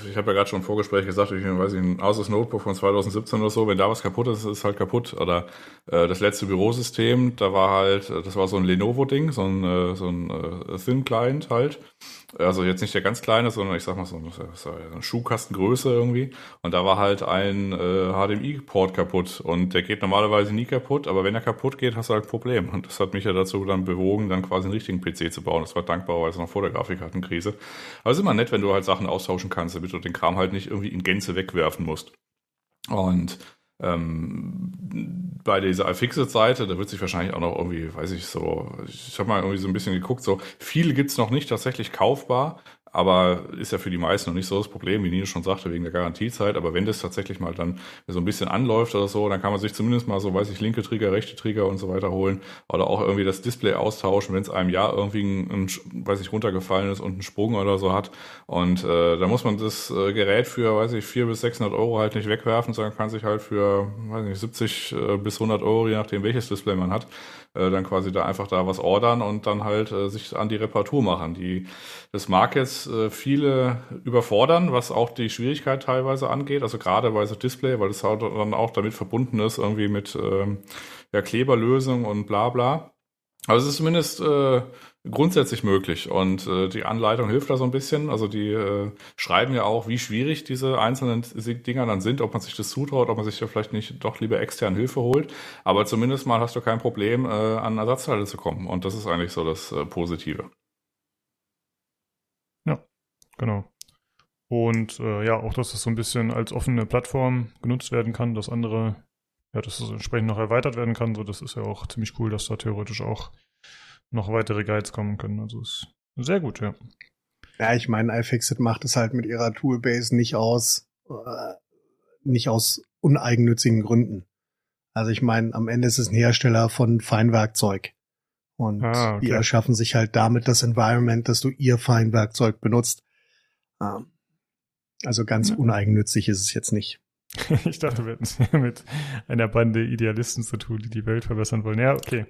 Speaker 4: ich habe ja gerade schon im Vorgespräch gesagt, ich weiß nicht, ein Asus Notebook von 2017 oder so, wenn da was kaputt ist, ist halt kaputt. Oder äh, das letzte Bürosystem, da war halt, das war so ein Lenovo-Ding, so ein, äh, so ein äh, Thin Client halt. Also jetzt nicht der ganz kleine, sondern ich sag mal so, so eine Schuhkastengröße irgendwie. Und da war halt ein äh, HDMI-Port kaputt. Und der geht normalerweise nie kaputt, aber wenn er kaputt geht, hast du halt ein Problem. Und das hat mich ja dazu dann bewogen, dann quasi einen richtigen PC zu bauen. Das war dankbarerweise noch vor der Grafikkartenkrise. Aber es ist immer nett, wenn du halt Sachen austauschen kannst, damit du den Kram halt nicht irgendwie in Gänze wegwerfen musst. Und ähm, bei dieser iFixit-Seite, da wird sich wahrscheinlich auch noch irgendwie, weiß ich so, ich habe mal irgendwie so ein bisschen geguckt, so viel gibt's noch nicht tatsächlich kaufbar, aber ist ja für die meisten noch nicht so das Problem, wie Nino schon sagte, wegen der Garantiezeit. Aber wenn das tatsächlich mal dann so ein bisschen anläuft oder so, dann kann man sich zumindest mal so, weiß ich, linke Trigger, rechte Trigger und so weiter holen oder auch irgendwie das Display austauschen, wenn es einem Jahr irgendwie ein, ein, weiß ich, runtergefallen ist und einen Sprung oder so hat. Und äh, da muss man das äh, Gerät für, weiß ich, 400 bis 600 Euro halt nicht wegwerfen, sondern kann sich halt für, weiß nicht, 70 äh, bis 100 Euro, je nachdem welches Display man hat, äh, dann quasi da einfach da was ordern und dann halt äh, sich an die Reparatur machen. Die, das mag jetzt äh, viele überfordern, was auch die Schwierigkeit teilweise angeht, also gerade bei so Display, weil das halt dann auch damit verbunden ist, irgendwie mit ähm, ja, Kleberlösung und bla bla. Aber es ist zumindest äh, grundsätzlich möglich und äh, die Anleitung hilft da so ein bisschen. Also die äh, schreiben ja auch, wie schwierig diese einzelnen Dinger dann sind, ob man sich das zutraut, ob man sich da vielleicht nicht doch lieber extern Hilfe holt. Aber zumindest mal hast du kein Problem, äh, an Ersatzteile zu kommen und das ist eigentlich so das äh, Positive.
Speaker 1: Ja, genau. Und äh, ja, auch, dass das so ein bisschen als offene Plattform genutzt werden kann, dass andere ja, dass es entsprechend noch erweitert werden kann. So, das ist ja auch ziemlich cool, dass da theoretisch auch noch weitere Guides kommen können. Also ist sehr gut, ja.
Speaker 3: Ja, ich meine, iFixit macht es halt mit ihrer Toolbase nicht aus, äh, nicht aus uneigennützigen Gründen. Also ich meine, am Ende ist es ein Hersteller von Feinwerkzeug. Und ah, okay. die erschaffen sich halt damit das Environment, dass du ihr Feinwerkzeug benutzt. Ähm, also ganz ja. uneigennützig ist es jetzt nicht. [LAUGHS]
Speaker 1: ich dachte, wir hätten es [LAUGHS] mit einer Bande Idealisten zu tun, die die Welt verbessern wollen. Ja, okay.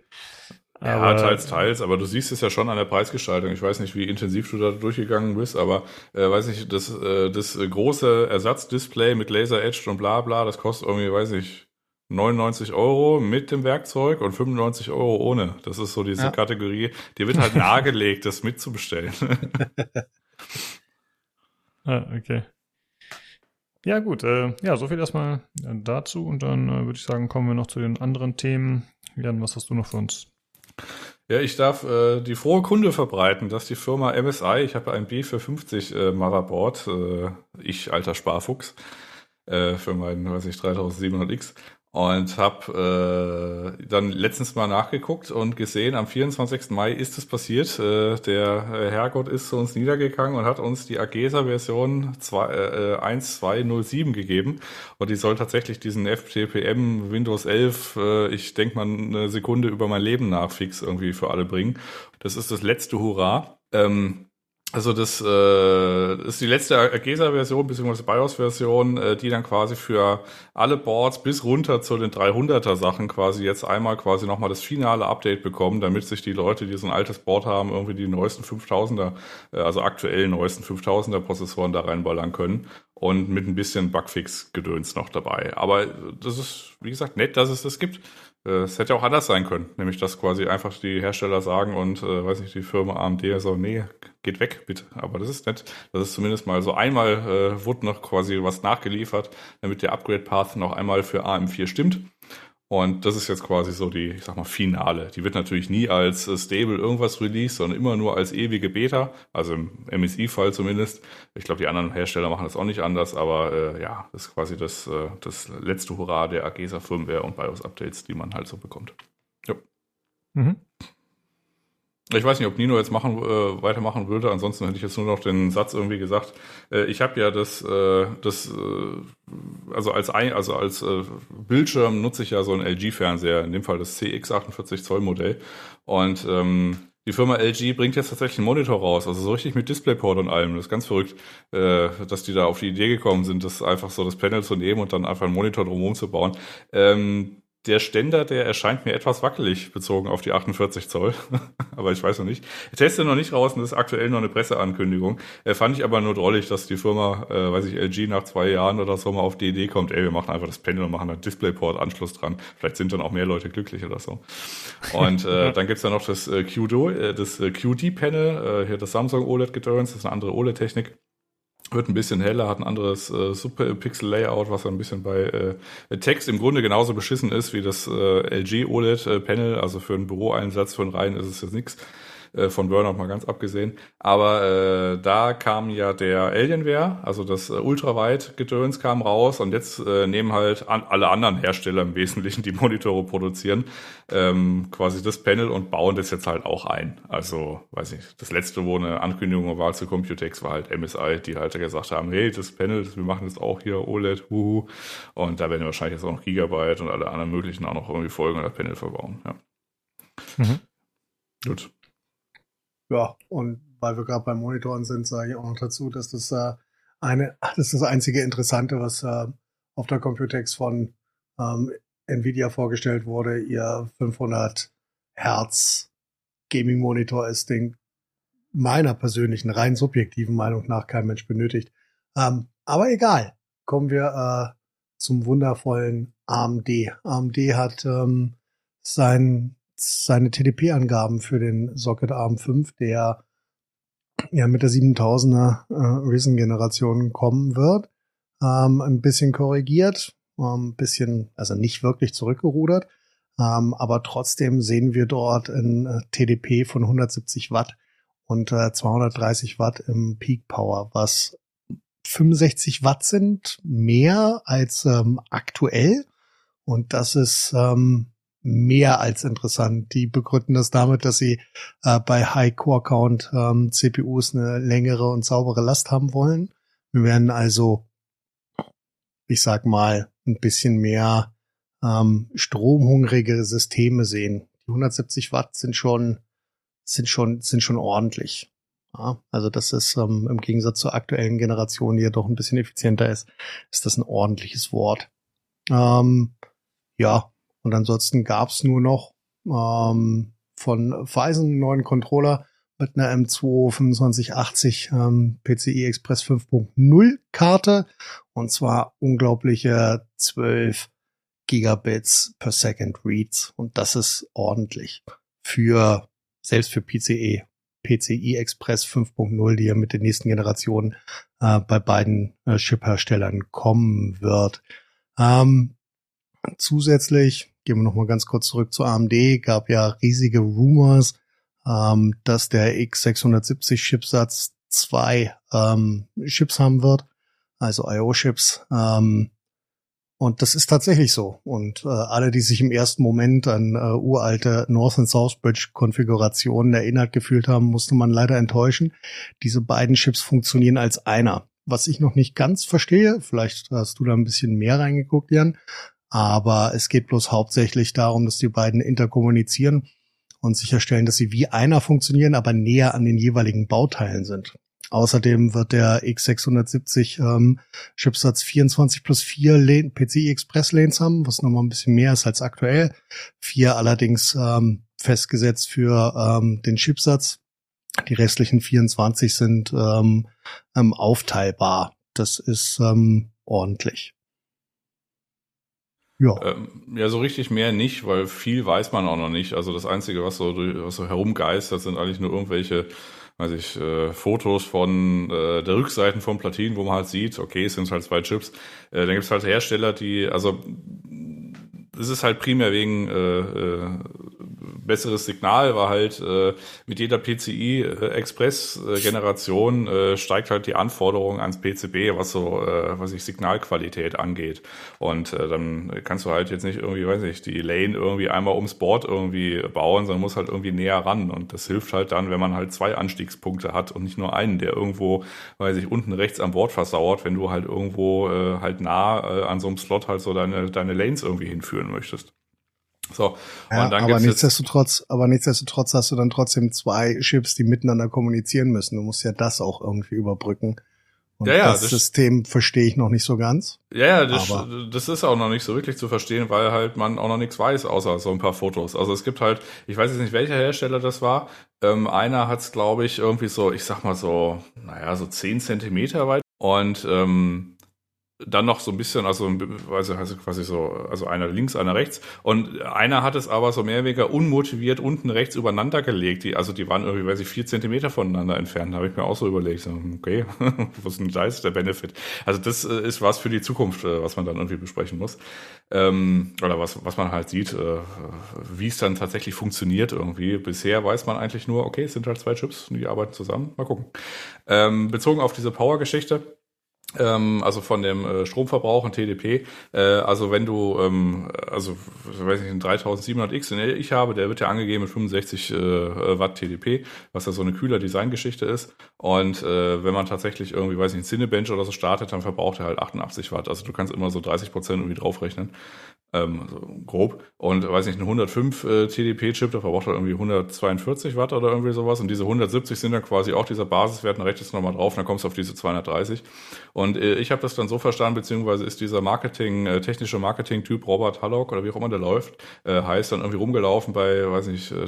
Speaker 4: Aber, ja, teils, teils, aber du siehst es ja schon an der Preisgestaltung. Ich weiß nicht, wie intensiv du da durchgegangen bist, aber äh, weiß ich, das, äh, das große Ersatzdisplay mit Laser Edge und bla bla, das kostet irgendwie, weiß ich, 99 Euro mit dem Werkzeug und 95 Euro ohne. Das ist so diese ja. Kategorie. Dir wird halt [LAUGHS] nahegelegt, das mitzubestellen. [LAUGHS]
Speaker 1: ah, okay. Ja, gut. Äh, ja, so viel erstmal dazu. Und dann äh, würde ich sagen, kommen wir noch zu den anderen Themen. Jan, was hast du noch für uns?
Speaker 4: Ja, ich darf äh, die frohe Kunde verbreiten, dass die Firma MSI, ich habe ein B450 äh, Motherboard, äh, ich alter Sparfuchs, äh, für meinen, weiß ich, 3700X, und habe äh, dann letztens mal nachgeguckt und gesehen, am 24. Mai ist es passiert. Äh, der äh, Herrgott ist zu uns niedergegangen und hat uns die Agesa-Version äh, 1207 gegeben. Und die soll tatsächlich diesen FTPM Windows 11, äh, ich denke mal eine Sekunde über mein Leben nachfix irgendwie für alle bringen. Das ist das letzte Hurra. Ähm, also das äh, ist die letzte Agesa-Version bzw. BIOS-Version, äh, die dann quasi für alle Boards bis runter zu den 300er Sachen quasi jetzt einmal quasi nochmal das finale Update bekommen, damit sich die Leute, die so ein altes Board haben, irgendwie die neuesten 5000er, äh, also aktuell neuesten 5000er Prozessoren da reinballern können und mit ein bisschen Bugfix-Gedöns noch dabei. Aber das ist, wie gesagt, nett, dass es das gibt. Äh, es hätte auch anders sein können, nämlich dass quasi einfach die Hersteller sagen und, äh, weiß nicht, die Firma AMD so, nee, geht weg, bitte. Aber das ist nett. Das ist zumindest mal so einmal äh, wurde noch quasi was nachgeliefert, damit der Upgrade-Path noch einmal für AM4 stimmt. Und das ist jetzt quasi so die, ich sag mal, Finale. Die wird natürlich nie als äh, Stable irgendwas released, sondern immer nur als ewige Beta, also im MSI-Fall zumindest. Ich glaube, die anderen Hersteller machen das auch nicht anders, aber äh, ja, das ist quasi das, äh, das letzte Hurra der Agesa-Firmware und BIOS-Updates, die man halt so bekommt. Ja. Mhm. Ich weiß nicht, ob Nino jetzt machen, äh, weitermachen würde. Ansonsten hätte ich jetzt nur noch den Satz irgendwie gesagt. Äh, ich habe ja das, äh, das äh, also als also als äh, Bildschirm nutze ich ja so einen LG-Fernseher, in dem Fall das CX 48 Zoll Modell. Und ähm, die Firma LG bringt jetzt tatsächlich einen Monitor raus, also so richtig mit DisplayPort und allem. Das ist ganz verrückt, äh, dass die da auf die Idee gekommen sind, das einfach so das Panel zu nehmen und dann einfach einen Monitor drumherum zu bauen. Ähm, der Ständer, der erscheint mir etwas wackelig bezogen auf die 48 Zoll. [LAUGHS] aber ich weiß noch nicht. Ich teste noch nicht raus und das ist aktuell noch eine Presseankündigung. Äh, fand ich aber nur drollig, dass die Firma, äh, weiß ich, LG nach zwei Jahren oder so mal auf die Idee kommt, ey, wir machen einfach das Panel und machen einen DisplayPort-Anschluss dran. Vielleicht sind dann auch mehr Leute glücklich oder so. Und äh, dann gibt's ja noch das äh, QD, äh, das äh, QD-Panel, äh, hier das Samsung OLED-Gedöns, das ist eine andere OLED-Technik. Wird ein bisschen heller, hat ein anderes äh, Super-Pixel-Layout, was ein bisschen bei äh, Text im Grunde genauso beschissen ist wie das äh, LG OLED-Panel. Also für einen Büroeinsatz, für einen Reihen ist es jetzt nichts. Äh, von Burnout mal ganz abgesehen. Aber äh, da kam ja der Alienware, also das äh, Ultraweit-Gedöns kam raus und jetzt äh, nehmen halt an, alle anderen Hersteller im Wesentlichen, die [LAUGHS] Monitore produzieren, ähm, quasi das Panel und bauen das jetzt halt auch ein. Also, weiß ich, das letzte, wo eine Ankündigung war zu Computex, war halt MSI, die halt gesagt haben, hey, das Panel, wir machen jetzt auch hier OLED, wuhu. Und da werden wahrscheinlich jetzt auch noch Gigabyte und alle anderen möglichen auch noch irgendwie Folgen oder Panel verbauen, ja. Mhm.
Speaker 3: Gut. Ja, und weil wir gerade beim Monitoren sind, sage ich auch noch dazu, dass das äh, eine, [LAUGHS] das ist das einzige Interessante, was äh, auf der Computex von ähm, Nvidia vorgestellt wurde. Ihr 500 Hertz Gaming Monitor ist, den meiner persönlichen rein subjektiven Meinung nach kein Mensch benötigt. Ähm, aber egal. Kommen wir äh, zum wundervollen AMD. AMD hat ähm, sein seine TDP-Angaben für den Socket ARM 5, der ja mit der 7000er äh, Risen-Generation kommen wird, ähm, ein bisschen korrigiert, ein ähm, bisschen, also nicht wirklich zurückgerudert, ähm, aber trotzdem sehen wir dort ein äh, TDP von 170 Watt und äh, 230 Watt im Peak Power, was 65 Watt sind, mehr als ähm, aktuell. Und das ist ähm, mehr als interessant. Die begründen das damit, dass sie äh, bei High Core Count ähm, CPUs eine längere und saubere Last haben wollen. Wir werden also, ich sag mal, ein bisschen mehr ähm, stromhungrige Systeme sehen. Die 170 Watt sind schon, sind schon, sind schon ordentlich. Ja, also das ist ähm, im Gegensatz zur aktuellen Generation, die ja doch ein bisschen effizienter ist, ist das ein ordentliches Wort. Ähm, ja, und ansonsten gab's nur noch ähm, von Phison einen neuen Controller mit einer M2 2580 ähm, PCI Express 5.0 Karte und zwar unglaubliche 12 Gigabits per Second Reads und das ist ordentlich für selbst für PCE PCI Express 5.0, die ja mit den nächsten Generationen äh, bei beiden äh, Chip-Herstellern kommen wird. Ähm, zusätzlich gehen wir noch mal ganz kurz zurück zu AMD, gab ja riesige Rumors, ähm, dass der x670 Chipsatz zwei ähm, Chips haben wird, also IO-Chips. Ähm, und das ist tatsächlich so. Und äh, alle, die sich im ersten Moment an äh, uralte North and South Bridge Konfigurationen erinnert gefühlt haben, musste man leider enttäuschen. Diese beiden Chips funktionieren als einer. Was ich noch nicht ganz verstehe, vielleicht hast du da ein bisschen mehr reingeguckt, Jan, aber es geht bloß hauptsächlich darum, dass die beiden interkommunizieren und sicherstellen, dass sie wie einer funktionieren, aber näher an den jeweiligen Bauteilen sind. Außerdem wird der X670 ähm, Chipsatz 24 plus 4 Lane, PCI Express Lanes haben, was nochmal ein bisschen mehr ist als aktuell. Vier allerdings ähm, festgesetzt für ähm, den Chipsatz. Die restlichen 24 sind ähm, ähm, aufteilbar. Das ist ähm, ordentlich.
Speaker 4: Ja. Ähm, ja, so richtig mehr nicht, weil viel weiß man auch noch nicht. Also das Einzige, was so, was so herumgeistert, sind eigentlich nur irgendwelche, weiß ich, äh, Fotos von äh, der Rückseiten von Platinen, wo man halt sieht, okay, es sind halt zwei Chips. Äh, dann gibt es halt Hersteller, die, also es ist halt primär wegen äh, äh, besseres Signal, war halt äh, mit jeder PCI äh, äh, äh, steigt halt die Anforderung ans PCB, was so, äh, was sich Signalqualität angeht. Und äh, dann kannst du halt jetzt nicht irgendwie, weiß ich, die Lane irgendwie einmal ums Board irgendwie bauen, sondern muss halt irgendwie näher ran. Und das hilft halt dann, wenn man halt zwei Anstiegspunkte hat und nicht nur einen, der irgendwo, weiß ich, unten rechts am Board versauert, wenn du halt irgendwo äh, halt nah äh, an so einem Slot halt so deine, deine Lanes irgendwie hinführen möchtest.
Speaker 3: So, ja, und dann aber nichtsdestotrotz, aber nichtsdestotrotz hast du dann trotzdem zwei Chips, die miteinander kommunizieren müssen. Du musst ja das auch irgendwie überbrücken. Und ja, ja, das, das System verstehe ich noch nicht so ganz.
Speaker 4: Ja, ja, das, das ist auch noch nicht so wirklich zu verstehen, weil halt man auch noch nichts weiß, außer so ein paar Fotos. Also es gibt halt, ich weiß jetzt nicht, welcher Hersteller das war. Ähm, einer hat es, glaube ich, irgendwie so, ich sag mal so, naja, so zehn Zentimeter weit. Und ähm, dann noch so ein bisschen, also, also quasi so, also einer links, einer rechts. Und einer hat es aber so mehr oder weniger unmotiviert unten rechts übereinander gelegt. Die, also die waren irgendwie, weiß ich, vier Zentimeter voneinander entfernt. Da habe ich mir auch so überlegt, okay, [LAUGHS] was ist denn da ist der Benefit? Also das äh, ist was für die Zukunft, äh, was man dann irgendwie besprechen muss. Ähm, oder was, was man halt sieht, äh, wie es dann tatsächlich funktioniert irgendwie. Bisher weiß man eigentlich nur, okay, es sind halt zwei Chips, die arbeiten zusammen. Mal gucken. Ähm, bezogen auf diese Power-Geschichte, ähm, also von dem äh, Stromverbrauch und TDP. Äh, also wenn du, ähm, also weiß nicht, einen 3700X, den ich habe, der wird ja angegeben mit 65 äh, Watt TDP, was ja so eine kühler Designgeschichte ist. Und äh, wenn man tatsächlich irgendwie, weiß nicht, ein Cinebench oder so startet, dann verbraucht er halt 88 Watt. Also du kannst immer so 30 Prozent irgendwie draufrechnen ähm, also grob. Und weiß nicht, ein 105 äh, TDP-Chip, der verbraucht halt irgendwie 142 Watt oder irgendwie sowas. Und diese 170 sind dann quasi auch dieser Basiswert, dann rechnest du nochmal drauf, dann kommst du auf diese 230. Und äh, ich habe das dann so verstanden, beziehungsweise ist dieser Marketing, äh, technische Marketing-Typ Robert Hallock oder wie auch immer der läuft, äh, heißt dann irgendwie rumgelaufen bei, weiß nicht, äh,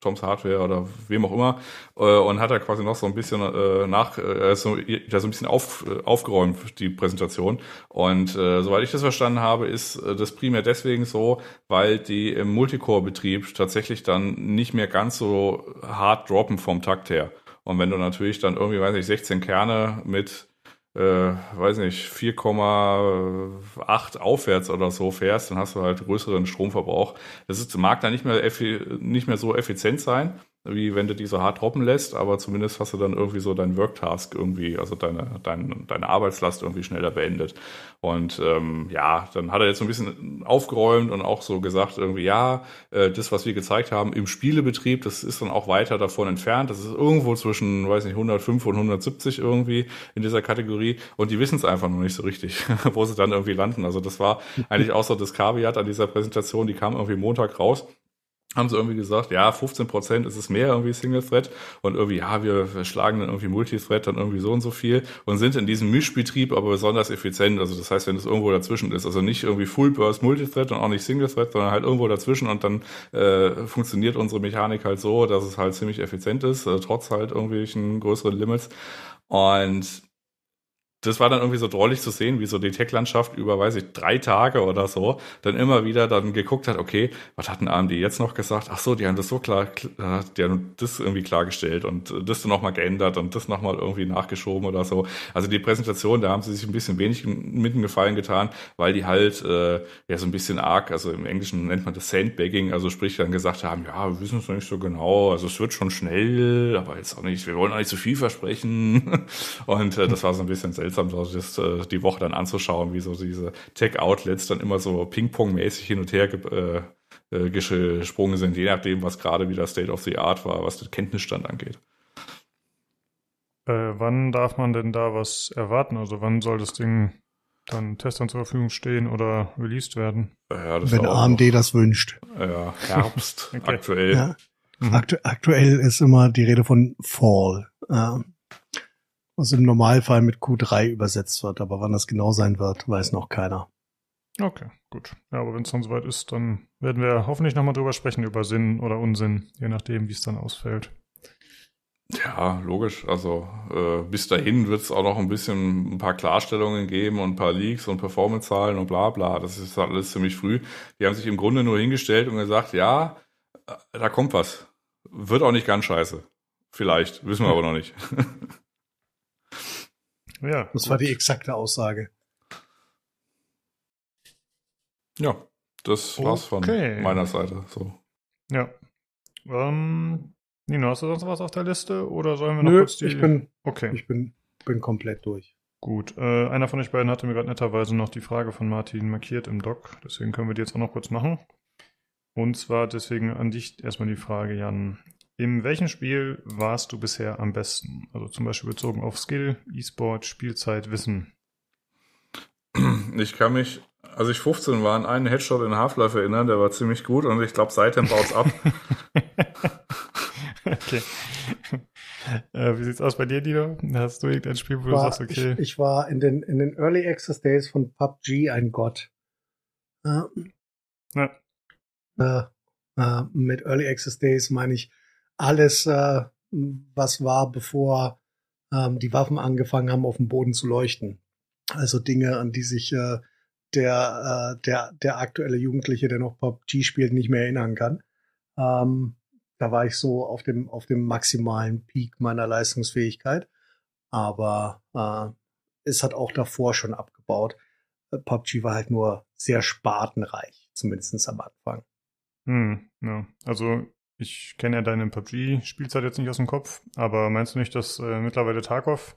Speaker 4: Toms Hardware oder wem auch immer äh, und hat da quasi noch so ein bisschen äh, nach, äh, so, ja, so ein bisschen auf, äh, aufgeräumt, die Präsentation. Und äh, soweit ich das verstanden habe, ist äh, das primär deswegen so, weil die im Multicore-Betrieb tatsächlich dann nicht mehr ganz so hart droppen vom Takt her. Und wenn du natürlich dann irgendwie, weiß ich, 16 Kerne mit äh, weiß nicht, 4,8 aufwärts oder so fährst, dann hast du halt größeren Stromverbrauch. Das ist, mag dann nicht mehr, nicht mehr so effizient sein, wie wenn du die so hart droppen lässt, aber zumindest hast du dann irgendwie so deinen Worktask irgendwie, also deine, deine, deine Arbeitslast irgendwie schneller beendet. Und ähm, ja, dann hat er jetzt so ein bisschen aufgeräumt und auch so gesagt, irgendwie, ja, äh, das, was wir gezeigt haben im Spielebetrieb, das ist dann auch weiter davon entfernt. Das ist irgendwo zwischen, weiß nicht, 105 und 170 irgendwie in dieser Kategorie. Und die wissen es einfach noch nicht so richtig, [LAUGHS] wo sie dann irgendwie landen. Also das war eigentlich auch so das Kaviat an dieser Präsentation, die kam irgendwie Montag raus haben sie irgendwie gesagt, ja, 15 Prozent ist es mehr irgendwie Single Thread und irgendwie, ja, wir schlagen dann irgendwie Multithread dann irgendwie so und so viel und sind in diesem Mischbetrieb aber besonders effizient. Also das heißt, wenn es irgendwo dazwischen ist, also nicht irgendwie Full Burst Multithread und auch nicht Single Thread, sondern halt irgendwo dazwischen und dann äh, funktioniert unsere Mechanik halt so, dass es halt ziemlich effizient ist, äh, trotz halt irgendwelchen größeren Limits. Und das war dann irgendwie so drollig zu sehen, wie so die Tech-Landschaft über, weiß ich, drei Tage oder so dann immer wieder dann geguckt hat, okay, was hat ein AMD jetzt noch gesagt? Ach so, die haben das so klar, die haben das irgendwie klargestellt und das dann nochmal geändert und das nochmal irgendwie nachgeschoben oder so. Also die Präsentation, da haben sie sich ein bisschen wenig mit dem Gefallen getan, weil die halt äh, ja so ein bisschen arg, also im Englischen nennt man das Sandbagging, also sprich dann gesagt haben, ja, wir wissen es noch nicht so genau, also es wird schon schnell, aber jetzt auch nicht, wir wollen auch nicht zu viel versprechen. [LAUGHS] und äh, das war so ein bisschen seltsam seltsam, das, äh, die Woche dann anzuschauen, wie so diese Tech-Outlets dann immer so Ping-Pong-mäßig hin und her äh, äh, gesprungen sind, je nachdem, was gerade wieder State of the Art war, was den Kenntnisstand angeht.
Speaker 1: Äh, wann darf man denn da was erwarten? Also wann soll das Ding dann Testern zur Verfügung stehen oder released werden?
Speaker 3: Ja, Wenn AMD noch, das wünscht.
Speaker 4: Ja, Herbst [LAUGHS] okay. aktuell. Ja.
Speaker 3: Mhm. Aktu aktuell ist immer die Rede von Fall. Ähm, was im Normalfall mit Q3 übersetzt wird. Aber wann das genau sein wird, weiß noch keiner.
Speaker 1: Okay, gut. Ja, aber wenn es dann soweit ist, dann werden wir hoffentlich nochmal drüber sprechen, über Sinn oder Unsinn, je nachdem, wie es dann ausfällt.
Speaker 4: Ja, logisch. Also äh, bis dahin wird es auch noch ein bisschen ein paar Klarstellungen geben und ein paar Leaks und Performance-Zahlen und bla bla. Das ist halt alles ziemlich früh. Die haben sich im Grunde nur hingestellt und gesagt, ja, äh, da kommt was. Wird auch nicht ganz scheiße. Vielleicht, wissen wir aber noch nicht. [LAUGHS]
Speaker 3: Ja. Das gut. war die exakte Aussage.
Speaker 4: Ja, das war's okay. von meiner Seite. So.
Speaker 1: Ja. Ähm, Nino, hast du sonst was auf der Liste oder sollen wir noch
Speaker 3: Nö,
Speaker 1: kurz die...
Speaker 3: ich bin,
Speaker 1: okay.
Speaker 3: ich bin, bin komplett durch.
Speaker 1: Gut, äh, einer von euch beiden hatte mir gerade netterweise noch die Frage von Martin markiert im Doc, deswegen können wir die jetzt auch noch kurz machen. Und zwar deswegen an dich erstmal die Frage, Jan. In welchem Spiel warst du bisher am besten? Also zum Beispiel bezogen auf Skill, E-Sport, Spielzeit, Wissen.
Speaker 4: Ich kann mich, als ich 15 war, an einen Headshot in Half-Life erinnern, der war ziemlich gut und ich glaube, seitdem baut's ab. [LAUGHS]
Speaker 1: okay. Äh, wie sieht's aus bei dir, Dino? Hast du irgendein Spiel, wo
Speaker 3: war,
Speaker 1: du sagst, okay.
Speaker 3: Ich, ich, war in den, in den Early Access Days von PUBG ein Gott. Äh, ja. Äh, äh, mit Early Access Days meine ich alles, äh, was war, bevor ähm, die Waffen angefangen haben, auf dem Boden zu leuchten. Also Dinge, an die sich äh, der, äh, der, der aktuelle Jugendliche, der noch PUBG spielt, nicht mehr erinnern kann. Ähm, da war ich so auf dem, auf dem maximalen Peak meiner Leistungsfähigkeit. Aber äh, es hat auch davor schon abgebaut. Äh, PUBG war halt nur sehr spartenreich, zumindest am Anfang.
Speaker 1: Hm, ja. Also ich kenne ja deine PUBG-Spielzeit jetzt nicht aus dem Kopf, aber meinst du nicht, dass äh, mittlerweile Tarkov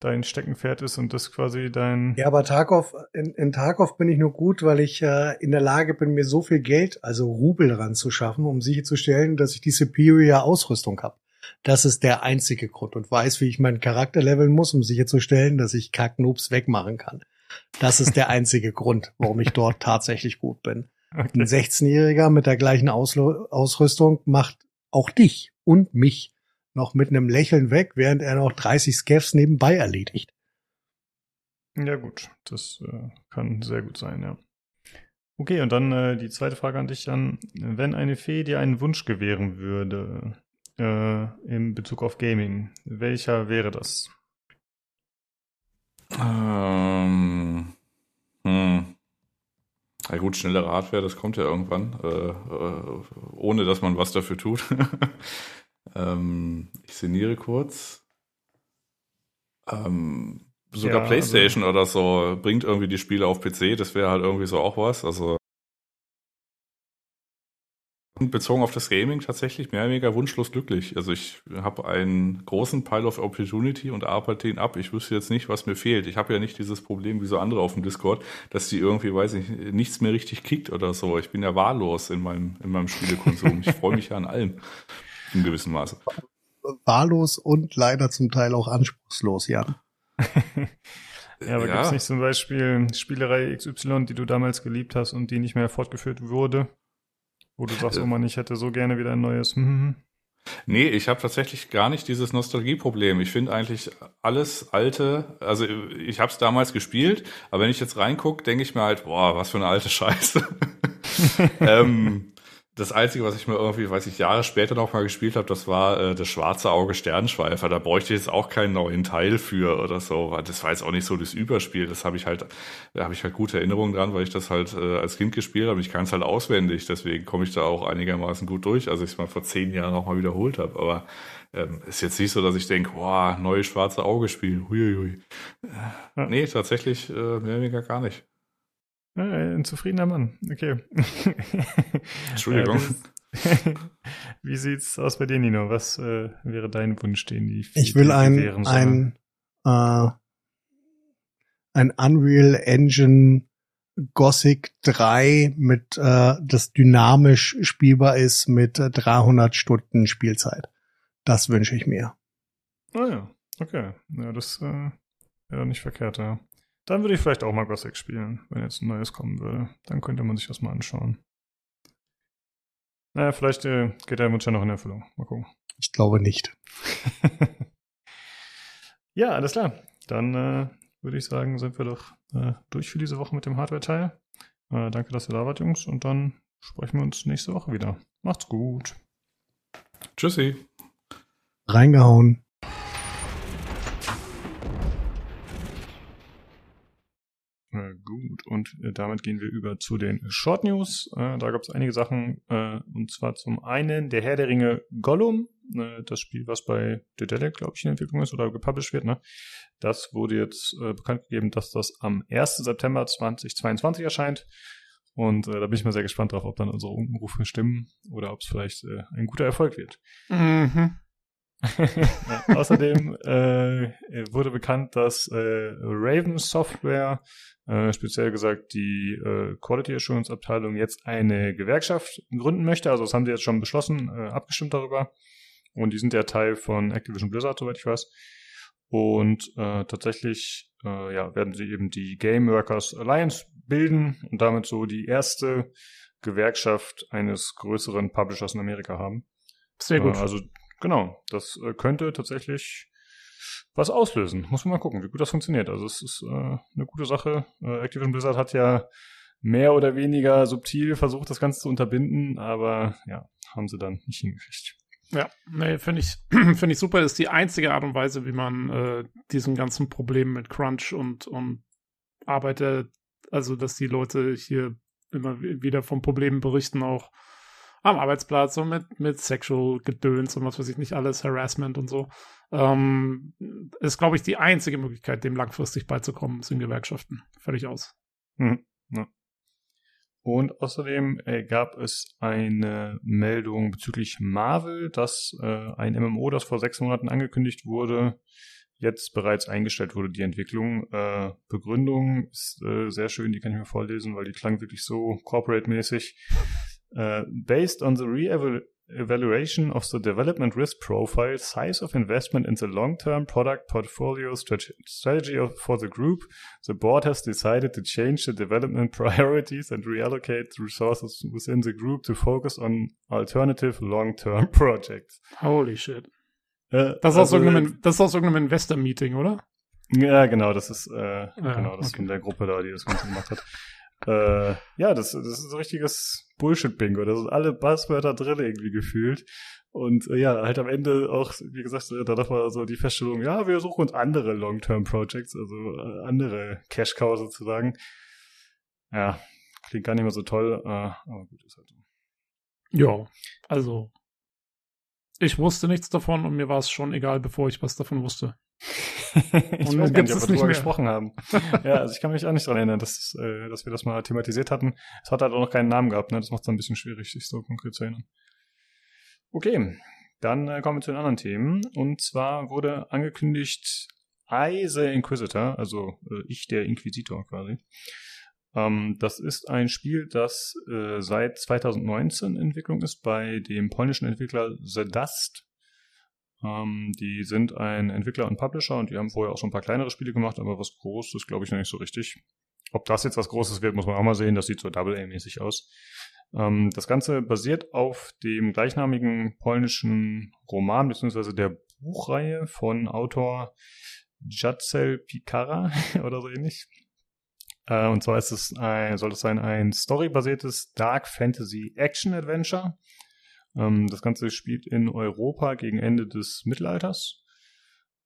Speaker 1: dein Steckenpferd ist und das quasi dein.
Speaker 3: Ja, aber Tarkov, in, in Tarkov bin ich nur gut, weil ich äh, in der Lage bin, mir so viel Geld, also Rubel ranzuschaffen, um sicherzustellen, dass ich die Superior Ausrüstung habe. Das ist der einzige Grund und weiß, wie ich meinen Charakter leveln muss, um sicherzustellen, dass ich Kacknoobs wegmachen kann. Das ist der einzige Grund, warum ich dort tatsächlich gut bin. Okay. Ein 16-Jähriger mit der gleichen Auslo Ausrüstung macht auch dich und mich noch mit einem Lächeln weg, während er noch 30 Scavs nebenbei erledigt.
Speaker 1: Ja gut, das äh, kann sehr gut sein, ja. Okay, und dann äh, die zweite Frage an dich dann. Wenn eine Fee dir einen Wunsch gewähren würde äh, in Bezug auf Gaming, welcher wäre das?
Speaker 4: Ähm, hm. Ja gut, schnellere Hardware, das kommt ja irgendwann, äh, äh, ohne dass man was dafür tut. [LAUGHS] Ähm, ich sinniere kurz. Ähm, sogar ja, PlayStation also, oder so bringt irgendwie die Spiele auf PC. Das wäre halt irgendwie so auch was. Also bezogen auf das Gaming tatsächlich mehr oder weniger wunschlos glücklich. Also ich habe einen großen Pile of Opportunity und arbeite ihn ab. Ich wüsste jetzt nicht, was mir fehlt. Ich habe ja nicht dieses Problem wie so andere auf dem Discord, dass die irgendwie, weiß ich, nichts mehr richtig kickt oder so. Ich bin ja wahllos in meinem, in meinem Spielekonsum. ich freue mich ja an allem in gewissem Maße.
Speaker 3: Wahllos und leider zum Teil auch anspruchslos, ja. [LAUGHS]
Speaker 1: ja, aber ja. gibt es nicht zum Beispiel Spielerei XY, die du damals geliebt hast und die nicht mehr fortgeführt wurde? Wo du sagst, äh, oh man, ich hätte so gerne wieder ein neues. Hm, hm, hm.
Speaker 4: Nee, ich habe tatsächlich gar nicht dieses Nostalgieproblem. Ich finde eigentlich alles alte, also ich habe es damals gespielt, aber wenn ich jetzt reingucke, denke ich mir halt, boah, was für eine alte Scheiße. [LAUGHS] ähm, das Einzige, was ich mir irgendwie, weiß ich, Jahre später noch mal gespielt habe, das war äh, das schwarze Auge Sternschweifer. Da bräuchte ich jetzt auch keinen neuen Teil für oder so. Das war jetzt auch nicht so das Überspiel. Das habe ich halt, da habe ich halt gute Erinnerungen dran, weil ich das halt äh, als Kind gespielt habe. Ich kann es halt auswendig, deswegen komme ich da auch einigermaßen gut durch, als ich es mal vor zehn Jahren noch mal wiederholt habe. Aber ähm, ist jetzt nicht so, dass ich denke, boah, neues schwarze Auge spielen. Huiuiui. Äh, nee, tatsächlich äh, mehr oder weniger gar nicht.
Speaker 1: Ein zufriedener Mann. Okay. [LAUGHS]
Speaker 4: Entschuldigung. [LAUGHS]
Speaker 1: Wie sieht's aus bei dir, Nino? Was äh, wäre dein Wunsch, den die
Speaker 3: Ich will ein, ein, äh, ein Unreal Engine Gothic 3 mit, äh, das dynamisch spielbar ist mit 300 Stunden Spielzeit. Das wünsche ich mir.
Speaker 1: Ah ja, okay. Ja, das äh, wäre nicht verkehrt, ja. Dann würde ich vielleicht auch mal Gothic spielen, wenn jetzt ein neues kommen würde. Dann könnte man sich das mal anschauen. Naja, vielleicht äh, geht der Wunsch ja noch in Erfüllung. Mal gucken.
Speaker 3: Ich glaube nicht. [LAUGHS]
Speaker 1: ja, alles klar. Dann äh, würde ich sagen, sind wir doch äh, durch für diese Woche mit dem Hardware-Teil. Äh, danke, dass ihr da wart, Jungs. Und dann sprechen wir uns nächste Woche wieder. Macht's gut.
Speaker 4: Tschüssi.
Speaker 3: Reingehauen.
Speaker 1: Gut, und äh, damit gehen wir über zu den Short News. Äh, da gab es einige Sachen, äh, und zwar zum einen der Herr der Ringe Gollum, äh, das Spiel, was bei Dedelic, glaube ich, in Entwicklung ist oder gepublished wird. Ne? Das wurde jetzt äh, bekannt gegeben, dass das am 1. September 2022 erscheint. Und da bin ich mal sehr gespannt drauf, ob dann unsere Umrufe stimmen oder ob es vielleicht ein guter Erfolg wird. Mhm. Ja, außerdem äh, wurde bekannt, dass äh, Raven Software, äh, speziell gesagt die äh, Quality Assurance Abteilung, jetzt eine Gewerkschaft gründen möchte. Also das haben sie jetzt schon beschlossen, äh, abgestimmt darüber. Und die sind ja Teil von Activision Blizzard, soweit ich weiß. Und äh, tatsächlich äh, ja, werden sie eben die Game Workers Alliance bilden und damit so die erste Gewerkschaft eines größeren Publishers in Amerika haben.
Speaker 2: Sehr gut.
Speaker 1: Äh, also genau, das äh, könnte tatsächlich was auslösen. Muss man mal gucken, wie gut das funktioniert. Also es ist äh, eine gute Sache. Äh, Activision Blizzard hat ja mehr oder weniger subtil versucht, das Ganze zu unterbinden, aber ja, haben sie dann nicht hingekriegt.
Speaker 2: Ja, nee, finde ich, [CLEARS THROAT] finde ich super. Das ist die einzige Art und Weise, wie man äh, diesen ganzen Problem mit Crunch und, und Arbeiter, also dass die Leute hier immer wieder von Problemen berichten, auch am Arbeitsplatz und mit, mit Sexual Gedöns und was weiß ich nicht alles, Harassment und so, ähm, ist, glaube ich, die einzige Möglichkeit, dem langfristig beizukommen, sind Gewerkschaften. Völlig aus.
Speaker 1: Hm, ja. Und außerdem äh, gab es eine Meldung bezüglich Marvel, dass äh, ein MMO, das vor sechs Monaten angekündigt wurde, jetzt bereits eingestellt wurde, die Entwicklung. Äh, Begründung ist äh, sehr schön, die kann ich mir vorlesen, weil die klang wirklich so corporate-mäßig. Uh, based on the re-evaluation of the development risk profile, size of investment in the long-term product portfolio strategy of, for the group, the board has decided to change the development [LAUGHS] priorities and reallocate resources within the group to focus on alternative long-term [LAUGHS] projects.
Speaker 2: Holy shit. Äh, das, ist also, aus irgendeinem, das ist aus irgendeinem Investor-Meeting, oder?
Speaker 1: Ja, genau, das ist, äh, ja, genau, das okay. von der Gruppe da, die das Ganze gemacht hat. Äh, ja, das, das ist ein richtiges Bullshit-Bingo. Da sind alle Buzzwörter drin irgendwie gefühlt. Und äh, ja, halt am Ende auch, wie gesagt, da war so die Feststellung, ja, wir suchen uns andere Long-Term-Projects, also äh, andere Cash-Cow sozusagen. Ja, klingt gar nicht mehr so toll, äh, aber gut, ist halt so.
Speaker 2: Ja, also ich wusste nichts davon und mir war es schon egal, bevor ich was davon wusste.
Speaker 1: Ich weiß gar nicht, ob wir darüber gesprochen haben. [LAUGHS] ja, also ich kann mich auch nicht daran erinnern, dass, äh, dass wir das mal thematisiert hatten. Es hat halt auch noch keinen Namen gehabt, ne? Das macht es ein bisschen schwierig, sich so konkret zu erinnern. Okay, dann äh, kommen wir zu den anderen Themen. Und zwar wurde angekündigt I the Inquisitor, also äh, ich der Inquisitor quasi. Ähm, das ist ein Spiel, das äh, seit 2019 in Entwicklung ist bei dem polnischen Entwickler The Dust. Ähm, die sind ein Entwickler und Publisher und die haben vorher auch schon ein paar kleinere Spiele gemacht, aber was Großes glaube ich noch nicht so richtig. Ob das jetzt was Großes wird, muss man auch mal sehen. Das sieht so Double-A-mäßig aus. Ähm, das Ganze basiert auf dem gleichnamigen polnischen Roman beziehungsweise der Buchreihe von Autor Jacel Pikara [LAUGHS] oder so ähnlich. Äh, und zwar ist es ein, soll es sein ein storybasiertes Dark Fantasy Action Adventure ähm, das Ganze spielt in Europa gegen Ende des Mittelalters.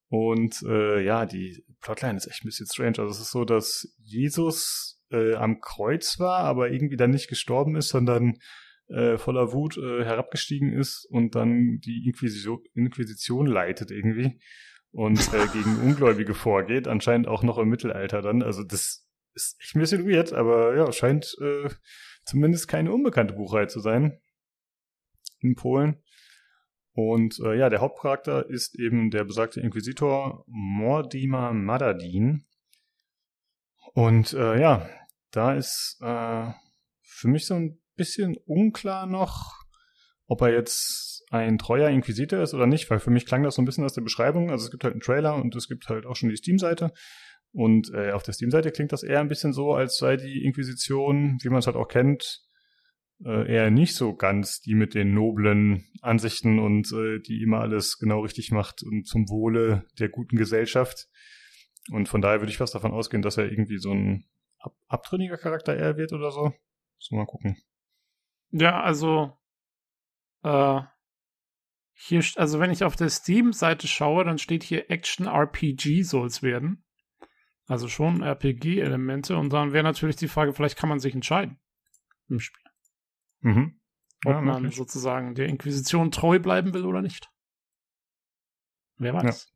Speaker 1: Und äh, ja, die Plotline ist echt ein bisschen strange. Also es ist so, dass Jesus äh, am Kreuz war, aber irgendwie dann nicht gestorben ist, sondern äh, voller Wut äh, herabgestiegen ist und dann die Inquisition, Inquisition leitet irgendwie und äh, [LAUGHS] gegen Ungläubige vorgeht, anscheinend auch noch im Mittelalter dann. Also das ist echt ein bisschen weird, aber ja, scheint äh, zumindest keine unbekannte Buchreihe zu sein in Polen. Und äh, ja, der Hauptcharakter ist eben der besagte Inquisitor Mordima Madadin. Und äh, ja, da ist äh, für mich so ein bisschen unklar noch, ob er jetzt ein treuer Inquisitor ist oder nicht, weil für mich klang das so ein bisschen aus der Beschreibung. Also es gibt halt einen Trailer und es gibt halt auch schon die Steam-Seite. Und äh, auf der Steam-Seite klingt das eher ein bisschen so, als sei die Inquisition, wie man es halt auch kennt, äh, eher nicht so ganz die mit den noblen Ansichten und äh, die immer alles genau richtig macht und zum Wohle der guten Gesellschaft. Und von daher würde ich fast davon ausgehen, dass er irgendwie so ein ab abtrünniger Charakter eher wird oder so. So mal gucken.
Speaker 2: Ja, also äh, hier, also wenn ich auf der Steam-Seite schaue, dann steht hier Action RPG soll es werden. Also schon RPG-Elemente. Und dann wäre natürlich die Frage, vielleicht kann man sich entscheiden im Spiel. Mhm. Ja, Ob man möglich. sozusagen der Inquisition treu bleiben will oder nicht. Wer weiß.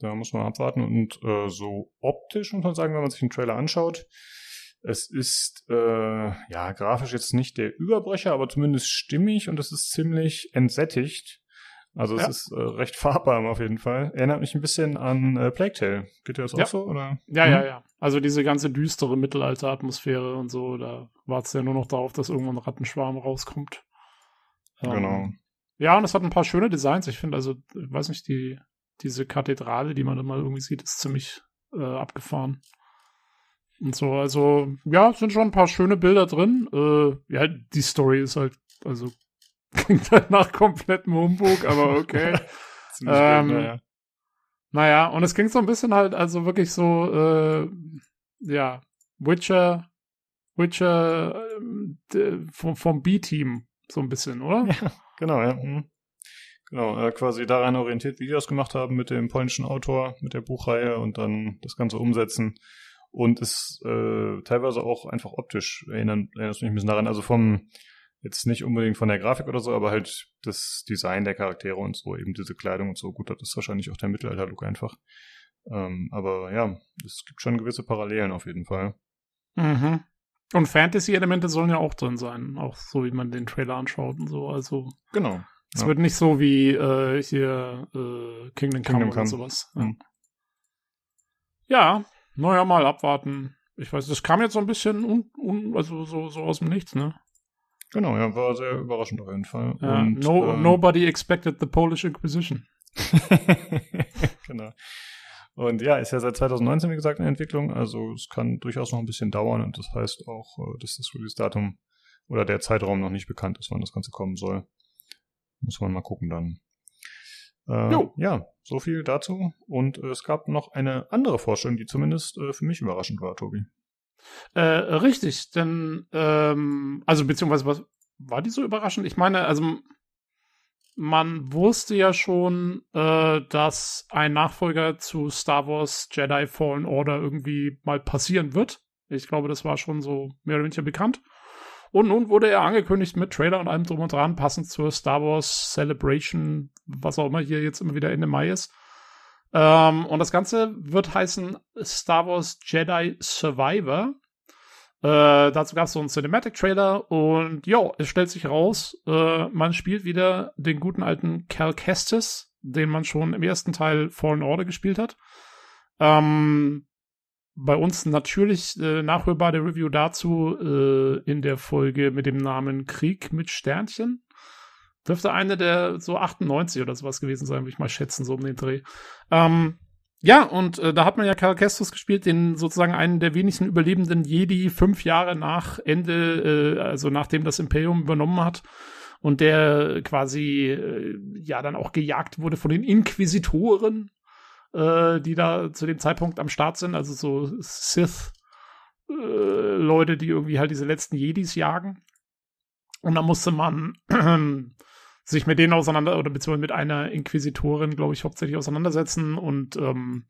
Speaker 1: Ja. Da muss man abwarten und äh, so optisch muss man sagen, wenn man sich den Trailer anschaut, Es ist äh, ja grafisch jetzt nicht der Überbrecher, aber zumindest stimmig und es ist ziemlich entsättigt. Also es ja. ist äh, recht farbarm auf jeden Fall. Erinnert mich ein bisschen an äh, Plague Tale. Geht dir das
Speaker 2: ja.
Speaker 1: auch so? Oder?
Speaker 2: Ja, hm? ja, ja. Also diese ganze düstere Mittelalter-Atmosphäre und so, da wartet ja nur noch darauf, dass irgendwann ein Rattenschwarm rauskommt.
Speaker 1: Genau. Ähm,
Speaker 2: ja, und es hat ein paar schöne Designs. Ich finde also, ich weiß nicht, die, diese Kathedrale, die man da mal irgendwie sieht, ist ziemlich äh, abgefahren. Und so, also, ja, sind schon ein paar schöne Bilder drin. Äh, ja, die Story ist halt, also, klingt halt nach komplettem Humbug, aber okay. [LAUGHS] ähm, gut, naja. naja, und es klingt so ein bisschen halt, also wirklich so, äh, ja, Witcher, Witcher äh, vom, vom B-Team, so ein bisschen, oder?
Speaker 1: Ja, genau, ja. Mhm. Genau, äh, quasi daran orientiert, wie die das gemacht haben mit dem polnischen Autor, mit der Buchreihe und dann das Ganze umsetzen. Und ist äh, teilweise auch einfach optisch, erinnern, erinnert mich ein bisschen daran, also vom, jetzt nicht unbedingt von der Grafik oder so, aber halt das Design der Charaktere und so, eben diese Kleidung und so. Gut, das ist wahrscheinlich auch der Mittelalter-Look einfach. Ähm, aber ja, es gibt schon gewisse Parallelen auf jeden Fall.
Speaker 2: Mhm. Und Fantasy-Elemente sollen ja auch drin sein, auch so wie man den Trailer anschaut und so. Also
Speaker 1: genau.
Speaker 2: Es ja. wird nicht so wie äh, hier äh, Kingdom, Kingdom Come oder Come. sowas. Ja. Mhm. ja, naja, mal abwarten. Ich weiß, das kam jetzt so ein bisschen un, un, also so, so aus dem Nichts, ne?
Speaker 1: Genau, ja, war sehr überraschend auf jeden Fall.
Speaker 2: Ja, Und, no, ähm, nobody expected the Polish Inquisition. [LAUGHS] [LAUGHS]
Speaker 1: genau. Und ja, ist ja seit 2019, wie gesagt, in Entwicklung. Also es kann durchaus noch ein bisschen dauern und das heißt auch, äh, dass das Release-Datum oder der Zeitraum noch nicht bekannt ist, wann das Ganze kommen soll. Muss man mal gucken dann. Äh, ja, so viel dazu. Und äh, es gab noch eine andere Vorstellung, die zumindest äh, für mich überraschend war, Tobi.
Speaker 2: Äh, richtig, denn, ähm, also beziehungsweise was war die so überraschend? Ich meine, also man wusste ja schon, äh, dass ein Nachfolger zu Star Wars Jedi Fallen Order irgendwie mal passieren wird. Ich glaube, das war schon so mehr oder weniger bekannt. Und nun wurde er angekündigt mit Trailer und allem drum und dran, passend zur Star Wars Celebration, was auch immer hier jetzt immer wieder Ende Mai ist. Ähm, und das Ganze wird heißen Star Wars Jedi Survivor. Äh, dazu gab es so einen Cinematic-Trailer und ja, es stellt sich raus, äh, man spielt wieder den guten alten Cal Kestis, den man schon im ersten Teil Fallen Order gespielt hat. Ähm, bei uns natürlich äh, nachhörbar der Review dazu äh, in der Folge mit dem Namen Krieg mit Sternchen. Dürfte eine der so 98 oder sowas gewesen sein, würde ich mal schätzen, so um den Dreh. Ähm, ja, und äh, da hat man ja Karl Kestus gespielt, den sozusagen einen der wenigsten überlebenden Jedi fünf Jahre nach Ende, äh, also nachdem das Imperium übernommen hat und der quasi äh, ja dann auch gejagt wurde von den Inquisitoren, äh, die da zu dem Zeitpunkt am Start sind, also so Sith äh, Leute, die irgendwie halt diese letzten Jedis jagen. Und da musste man [CLEARS THROAT] sich mit denen auseinander, oder beziehungsweise mit einer Inquisitorin, glaube ich, hauptsächlich auseinandersetzen und ähm,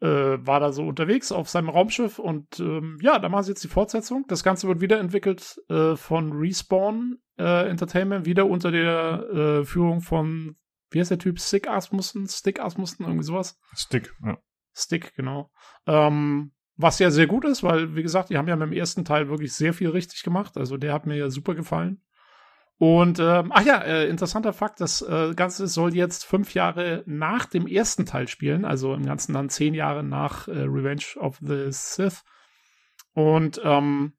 Speaker 2: äh, war da so unterwegs auf seinem Raumschiff und ähm, ja, da machen sie jetzt die Fortsetzung. Das Ganze wird wiederentwickelt äh, von Respawn äh, Entertainment, wieder unter der äh, Führung von wie heißt der Typ? Stick Asmussen? Stick Asmussen? Irgendwie sowas?
Speaker 1: Stick, ja.
Speaker 2: Stick, genau. Ähm, was ja sehr gut ist, weil, wie gesagt, die haben ja mit dem ersten Teil wirklich sehr viel richtig gemacht. Also der hat mir ja super gefallen. Und, ähm, ach ja, äh, interessanter Fakt, das äh, Ganze soll jetzt fünf Jahre nach dem ersten Teil spielen, also im Ganzen dann zehn Jahre nach äh, Revenge of the Sith. Und ähm,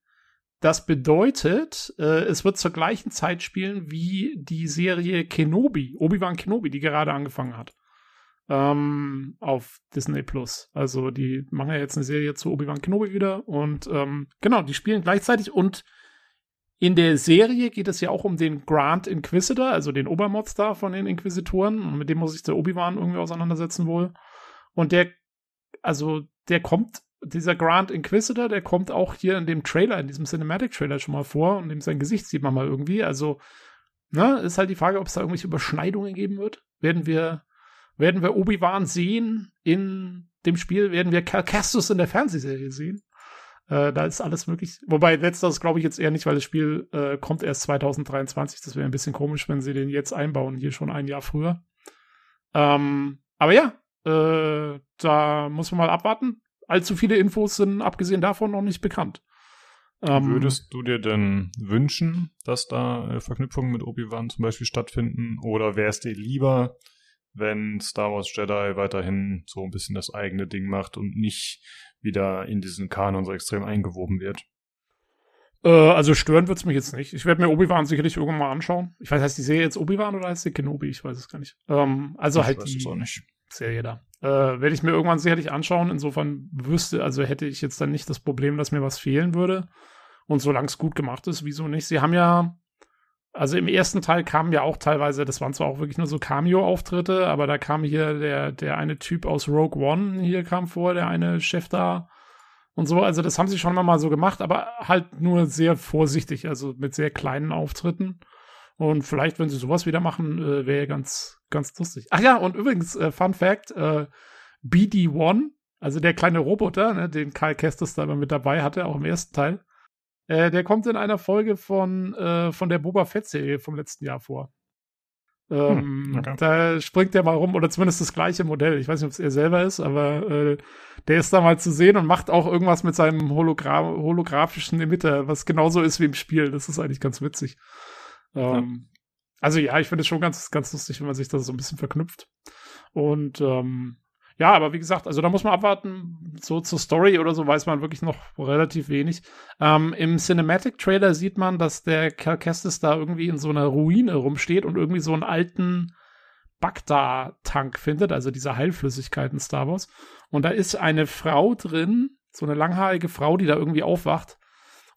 Speaker 2: das bedeutet, äh, es wird zur gleichen Zeit spielen wie die Serie Kenobi, Obi-Wan Kenobi, die gerade angefangen hat. Ähm, auf Disney Plus. Also die machen ja jetzt eine Serie zu Obi-Wan Kenobi wieder und ähm, genau, die spielen gleichzeitig und in der Serie geht es ja auch um den Grand Inquisitor, also den Obermodstar von den Inquisitoren und mit dem muss sich der Obi-Wan irgendwie auseinandersetzen wohl. Und der, also der kommt dieser Grand Inquisitor, der kommt auch hier in dem Trailer, in diesem Cinematic-Trailer schon mal vor und dem sein Gesicht sieht man mal irgendwie. Also, ne, ist halt die Frage, ob es da irgendwelche Überschneidungen geben wird. Werden wir, werden wir Obi-Wan sehen in dem Spiel? Werden wir Cal Castus in der Fernsehserie sehen? Äh, da ist alles möglich. Wobei letzteres glaube ich jetzt eher nicht, weil das Spiel äh, kommt erst 2023. Das wäre ein bisschen komisch, wenn sie den jetzt einbauen, hier schon ein Jahr früher. Ähm, aber ja, äh, da muss man mal abwarten allzu viele Infos sind abgesehen davon noch nicht bekannt.
Speaker 1: Ähm, Würdest du dir denn wünschen, dass da äh, Verknüpfungen mit Obi-Wan zum Beispiel stattfinden? Oder wäre es dir lieber, wenn Star Wars Jedi weiterhin so ein bisschen das eigene Ding macht und nicht wieder in diesen Kanon so extrem eingewoben wird?
Speaker 2: Äh, also stören wird's mich jetzt nicht. Ich werde mir Obi-Wan sicherlich irgendwann mal anschauen. Ich weiß, heißt die Serie jetzt Obi-Wan oder heißt sie Kenobi? Ich weiß es gar nicht. Ähm, also ich halt die Serie da. Äh, werde ich mir irgendwann sicherlich anschauen. Insofern wüsste, also hätte ich jetzt dann nicht das Problem, dass mir was fehlen würde. Und solange es gut gemacht ist, wieso nicht? Sie haben ja, also im ersten Teil kamen ja auch teilweise, das waren zwar auch wirklich nur so Cameo-Auftritte, aber da kam hier der, der eine Typ aus Rogue One hier kam vor, der eine Chef da und so. Also das haben sie schon mal so gemacht, aber halt nur sehr vorsichtig, also mit sehr kleinen Auftritten. Und vielleicht, wenn sie sowas wieder machen, äh, wäre ganz, ganz lustig. Ach ja, und übrigens, äh, Fun Fact, äh, BD-1, also der kleine Roboter, ne, den Karl Kestis da immer mit dabei hatte, auch im ersten Teil, äh, der kommt in einer Folge von, äh, von der Boba Fett-Serie vom letzten Jahr vor. Ähm, hm, okay. Da springt der mal rum, oder zumindest das gleiche Modell. Ich weiß nicht, ob es er selber ist, aber äh, der ist da mal zu sehen und macht auch irgendwas mit seinem Hologra holographischen Emitter, was genauso ist wie im Spiel. Das ist eigentlich ganz witzig. Ähm, ja. Also ja, ich finde es schon ganz, ganz lustig, wenn man sich das so ein bisschen verknüpft. Und ähm, ja, aber wie gesagt, also da muss man abwarten. So zur Story oder so weiß man wirklich noch relativ wenig. Ähm, Im Cinematic-Trailer sieht man, dass der Cal Kestis da irgendwie in so einer Ruine rumsteht und irgendwie so einen alten Bagda-Tank findet, also diese Heilflüssigkeit in Star Wars. Und da ist eine Frau drin, so eine langhaarige Frau, die da irgendwie aufwacht.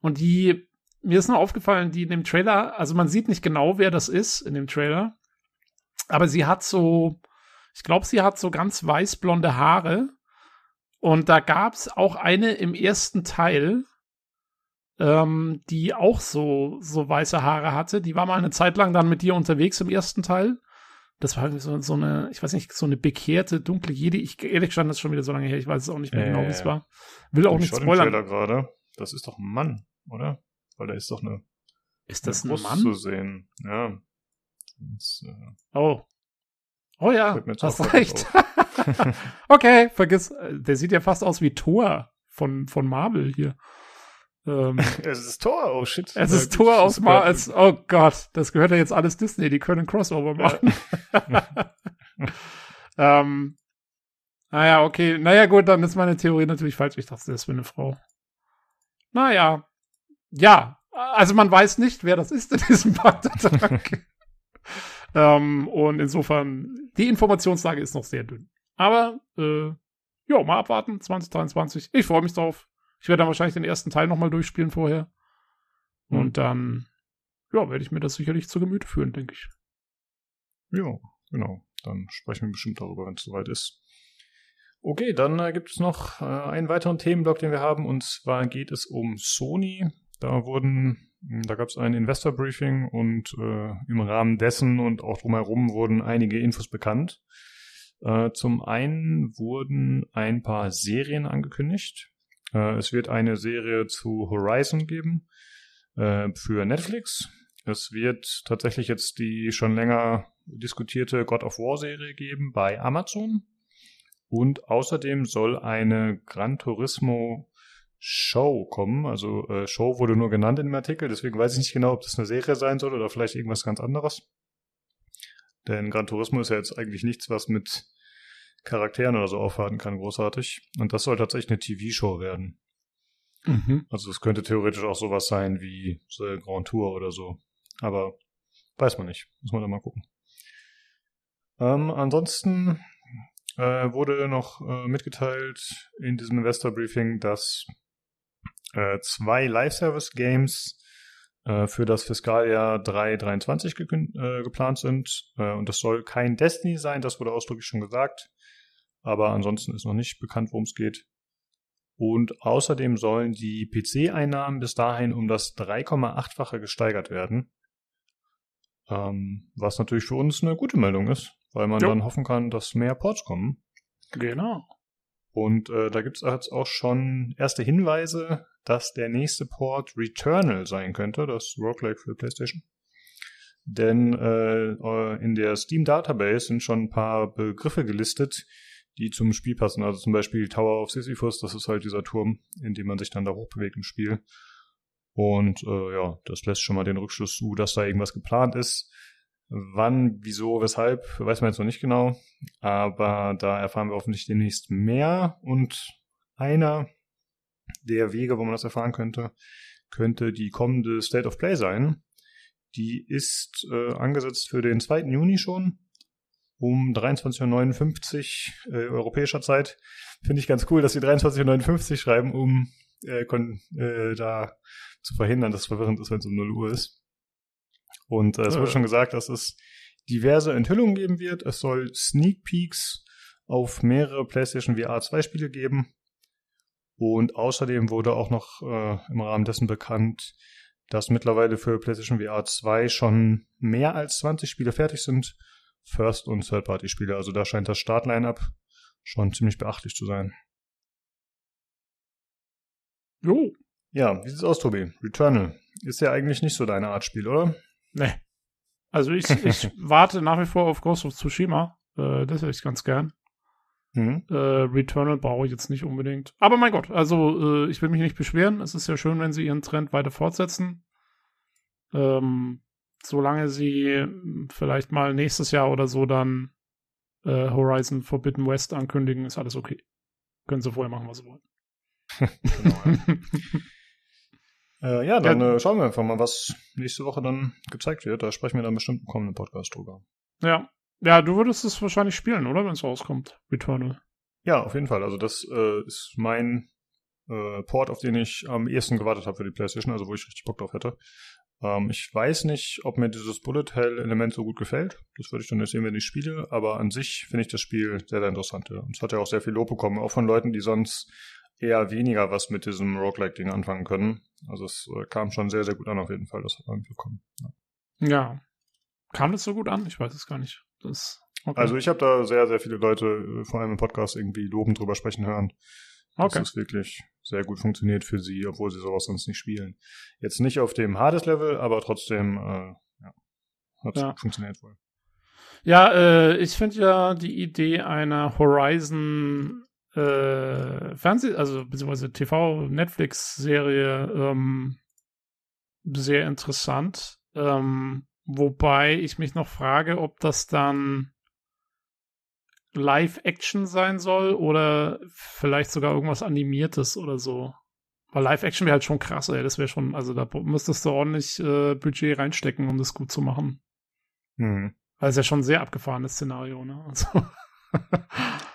Speaker 2: Und die, mir ist nur aufgefallen, die in dem Trailer, also man sieht nicht genau, wer das ist in dem Trailer, aber sie hat so, ich glaube, sie hat so ganz weißblonde Haare. Und da gab es auch eine im ersten Teil, ähm, die auch so, so weiße Haare hatte. Die war mal eine Zeit lang dann mit dir unterwegs im ersten Teil. Das war so, so eine, ich weiß nicht, so eine bekehrte, dunkle Jedi. Ich, ehrlich gesagt, das ist schon wieder so lange her. Ich weiß es auch nicht mehr äh, genau, wie es war. Will auch nicht spoilern.
Speaker 1: gerade. Das ist doch ein Mann, oder? Weil da ist doch eine.
Speaker 2: Ist das eine ein Mann?
Speaker 1: zu sehen. Ja.
Speaker 2: Das, äh, oh, Oh ja, hast recht. [LAUGHS] okay, vergiss, der sieht ja fast aus wie Thor von, von Marvel hier.
Speaker 1: Ähm, [LAUGHS] es ist Thor, oh shit.
Speaker 2: Es ist Thor aus Marvel. Oh Gott, das gehört ja jetzt alles Disney, die können Crossover machen. [LAUGHS] ähm, naja, okay. Naja, gut, dann ist meine Theorie natürlich falsch. Ich dachte, das wäre eine Frau. Naja. Ja. Also man weiß nicht, wer das ist in diesem Bagdad-Tank. Ähm, und insofern, die Informationslage ist noch sehr dünn. Aber, äh, ja, mal abwarten, 2023. Ich freue mich drauf. Ich werde dann wahrscheinlich den ersten Teil nochmal durchspielen vorher. Mhm. Und dann, ja, werde ich mir das sicherlich zu Gemüte führen, denke ich.
Speaker 1: Ja, genau. Dann sprechen wir bestimmt darüber, wenn es soweit ist. Okay, dann äh, gibt es noch äh, einen weiteren Themenblock, den wir haben, und zwar geht es um Sony. Da wurden da gab es ein Investor-Briefing und äh, im Rahmen dessen und auch drumherum wurden einige Infos bekannt. Äh, zum einen wurden ein paar Serien angekündigt. Äh, es wird eine Serie zu Horizon geben äh, für Netflix. Es wird tatsächlich jetzt die schon länger diskutierte God of War Serie geben bei Amazon. Und außerdem soll eine Gran Turismo Show kommen. Also äh, Show wurde nur genannt in dem Artikel, deswegen weiß ich nicht genau, ob das eine Serie sein soll oder vielleicht irgendwas ganz anderes. Denn Gran Turismo ist ja jetzt eigentlich nichts, was mit Charakteren oder so aufwarten kann, großartig. Und das soll tatsächlich eine TV-Show werden. Mhm. Also es könnte theoretisch auch sowas sein wie so Grand Tour oder so. Aber weiß man nicht. Muss man da mal gucken. Ähm, ansonsten äh, wurde noch äh, mitgeteilt in diesem Investor Briefing, dass äh, zwei Live-Service-Games äh, für das Fiskaljahr 323 ge äh, geplant sind. Äh, und das soll kein Destiny sein, das wurde ausdrücklich schon gesagt. Aber ansonsten ist noch nicht bekannt, worum es geht. Und außerdem sollen die PC-Einnahmen bis dahin um das 3,8-fache gesteigert werden. Ähm, was natürlich für uns eine gute Meldung ist, weil man jo. dann hoffen kann, dass mehr Ports kommen.
Speaker 2: Genau.
Speaker 1: Und äh, da gibt es jetzt auch schon erste Hinweise, dass der nächste Port Returnal sein könnte, das Roguelike für PlayStation. Denn äh, in der Steam Database sind schon ein paar Begriffe gelistet, die zum Spiel passen. Also zum Beispiel Tower of Sisyphus, das ist halt dieser Turm, in dem man sich dann da hochbewegt im Spiel. Und äh, ja, das lässt schon mal den Rückschluss zu, dass da irgendwas geplant ist. Wann, wieso, weshalb, weiß man jetzt noch nicht genau. Aber da erfahren wir hoffentlich demnächst mehr. Und einer der Wege, wo man das erfahren könnte, könnte die kommende State of Play sein. Die ist äh, angesetzt für den 2. Juni schon um 23.59 Uhr äh, europäischer Zeit. Finde ich ganz cool, dass sie 23.59 Uhr schreiben, um äh, äh, da zu verhindern, dass es verwirrend ist, wenn es um 0 Uhr ist. Und äh, es wurde schon gesagt, dass es diverse Enthüllungen geben wird. Es soll Sneak Peeks auf mehrere PlayStation VR 2 Spiele geben. Und außerdem wurde auch noch äh, im Rahmen dessen bekannt, dass mittlerweile für PlayStation VR 2 schon mehr als 20 Spiele fertig sind. First- und Third-Party-Spiele. Also da scheint das Startline-up schon ziemlich beachtlich zu sein.
Speaker 2: Jo.
Speaker 1: Ja, wie sieht's aus, Tobi? Returnal. Ist ja eigentlich nicht so deine Art Spiel, oder?
Speaker 2: Nee. Also ich, ich [LAUGHS] warte nach wie vor auf Ghost of Tsushima. Äh, das hätte ich ganz gern. Mhm. Äh, Returnal brauche ich jetzt nicht unbedingt. Aber mein Gott, also äh, ich will mich nicht beschweren. Es ist ja schön, wenn sie ihren Trend weiter fortsetzen. Ähm, solange sie vielleicht mal nächstes Jahr oder so dann äh, Horizon Forbidden West ankündigen, ist alles okay. Können sie vorher machen, was sie wollen. [LAUGHS] genau,
Speaker 1: ja. [LAUGHS] Äh, ja, dann ja. Äh, schauen wir einfach mal, was nächste Woche dann gezeigt wird. Da sprechen wir dann bestimmt im kommenden Podcast drüber.
Speaker 2: Ja. Ja, du würdest es wahrscheinlich spielen, oder? Wenn es rauskommt. Returnal.
Speaker 1: Ja, auf jeden Fall. Also das äh, ist mein äh, Port, auf den ich am ehesten gewartet habe für die PlayStation, also wo ich richtig Bock drauf hätte. Ähm, ich weiß nicht, ob mir dieses Bullet Hell-Element so gut gefällt. Das würde ich dann jetzt sehen, wenn ich spiele. Aber an sich finde ich das Spiel sehr, sehr interessant. Ja. Und es hat ja auch sehr viel Lob bekommen, auch von Leuten, die sonst eher weniger was mit diesem Roguelike-Ding anfangen können. Also es äh, kam schon sehr, sehr gut an auf jeden Fall, das hat man bekommen.
Speaker 2: Ja. ja. Kam das so gut an? Ich weiß es gar nicht. Das,
Speaker 1: okay. Also ich habe da sehr, sehr viele Leute, äh, vor allem im Podcast, irgendwie lobend drüber sprechen hören. Okay. Dass es wirklich sehr gut funktioniert für sie, obwohl sie sowas sonst nicht spielen. Jetzt nicht auf dem Hades-Level, aber trotzdem äh, ja, hat es ja. funktioniert wohl.
Speaker 2: Ja, äh, ich finde ja die Idee einer Horizon äh, Fernseh, also beziehungsweise TV-Netflix-Serie ähm, sehr interessant. Ähm, wobei ich mich noch frage, ob das dann Live-Action sein soll oder vielleicht sogar irgendwas Animiertes oder so. Weil Live-Action wäre halt schon krass, ey. Das wäre schon, also da müsstest du ordentlich äh, Budget reinstecken, um das gut zu machen. Mhm. Weil es ja schon ein sehr abgefahrenes Szenario, ne? Also.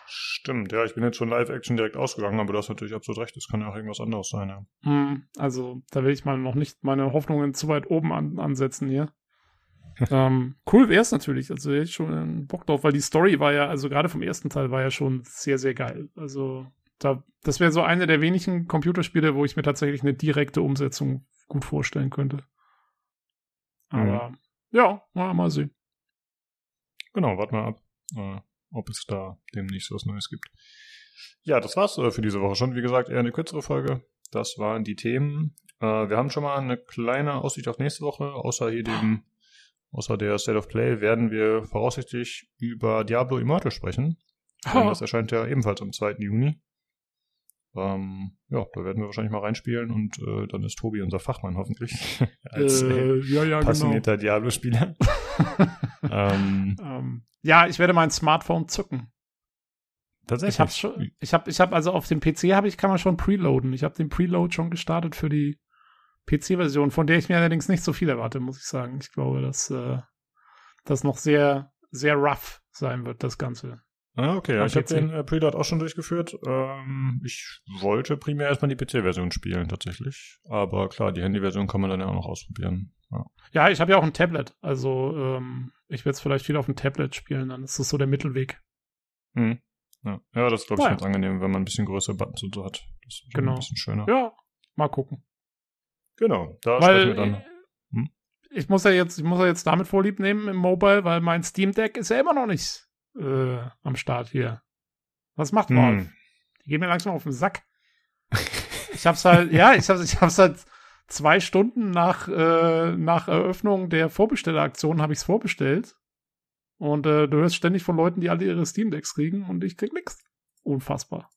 Speaker 1: Stimmt, ja, ich bin jetzt schon Live-Action direkt ausgegangen, aber du hast natürlich absolut recht, das kann ja auch irgendwas anderes sein, ja.
Speaker 2: Hm, also, da will ich mal noch nicht meine Hoffnungen zu weit oben an, ansetzen hier. [LAUGHS] ähm, cool wäre es natürlich, also hätte ich schon Bock drauf, weil die Story war ja, also gerade vom ersten Teil war ja schon sehr, sehr geil. Also, da, das wäre so eine der wenigen Computerspiele, wo ich mir tatsächlich eine direkte Umsetzung gut vorstellen könnte. Aber, mhm. ja, mal, mal sehen.
Speaker 1: Genau, warten wir ab. Ob es da demnächst was Neues gibt. Ja, das war's äh, für diese Woche schon. Wie gesagt, eher eine kürzere Folge. Das waren die Themen. Äh, wir haben schon mal eine kleine Aussicht auf nächste Woche. Außer hier dem, außer der State of Play werden wir voraussichtlich über Diablo Immortal sprechen. [LAUGHS] Oh. Das erscheint ja ebenfalls am 2. Juni. Ähm, ja, da werden wir wahrscheinlich mal reinspielen und äh, dann ist Tobi unser Fachmann hoffentlich. [LAUGHS] Als äh, ja, ja, passionierter genau. Diablo-Spieler. [LAUGHS]
Speaker 2: ähm, ähm, ja, ich werde mein Smartphone zücken. Tatsächlich. Ich habe schon, ich habe, ich habe also auf dem PC habe ich kann man schon preloaden. Ich habe den Preload schon gestartet für die PC-Version, von der ich mir allerdings nicht so viel erwarte, muss ich sagen. Ich glaube, dass äh, das noch sehr, sehr rough sein wird, das Ganze.
Speaker 1: Ah, okay. Ja, ich habe den äh, Preload auch schon durchgeführt. Ähm, ich wollte primär erstmal die PC-Version spielen, tatsächlich. Aber klar, die Handy-Version kann man dann ja auch noch ausprobieren.
Speaker 2: Ja, ja ich habe ja auch ein Tablet. Also ähm, ich werde es vielleicht viel auf dem Tablet spielen, dann ist das so der Mittelweg.
Speaker 1: Hm. Ja. ja, das ist, glaube ich, ganz angenehm, wenn man ein bisschen größere Buttons und so hat. Das ist
Speaker 2: genau.
Speaker 1: ein bisschen schöner.
Speaker 2: Ja, mal gucken.
Speaker 1: Genau,
Speaker 2: da weil, wir dann. Äh, hm? Ich muss ja jetzt, ich muss ja jetzt damit Vorlieb nehmen im Mobile, weil mein Steam Deck ist ja immer noch nicht äh, am Start hier. Was macht man? Hm. Die gehen mir langsam auf den Sack. ich hab's halt, ja, ich hab's, ich hab's halt zwei Stunden nach, äh, nach Eröffnung der Vorbestelleraktion habe ich es vorbestellt. Und äh, du hörst ständig von Leuten, die alle ihre Steam Decks kriegen und ich krieg nix. Unfassbar.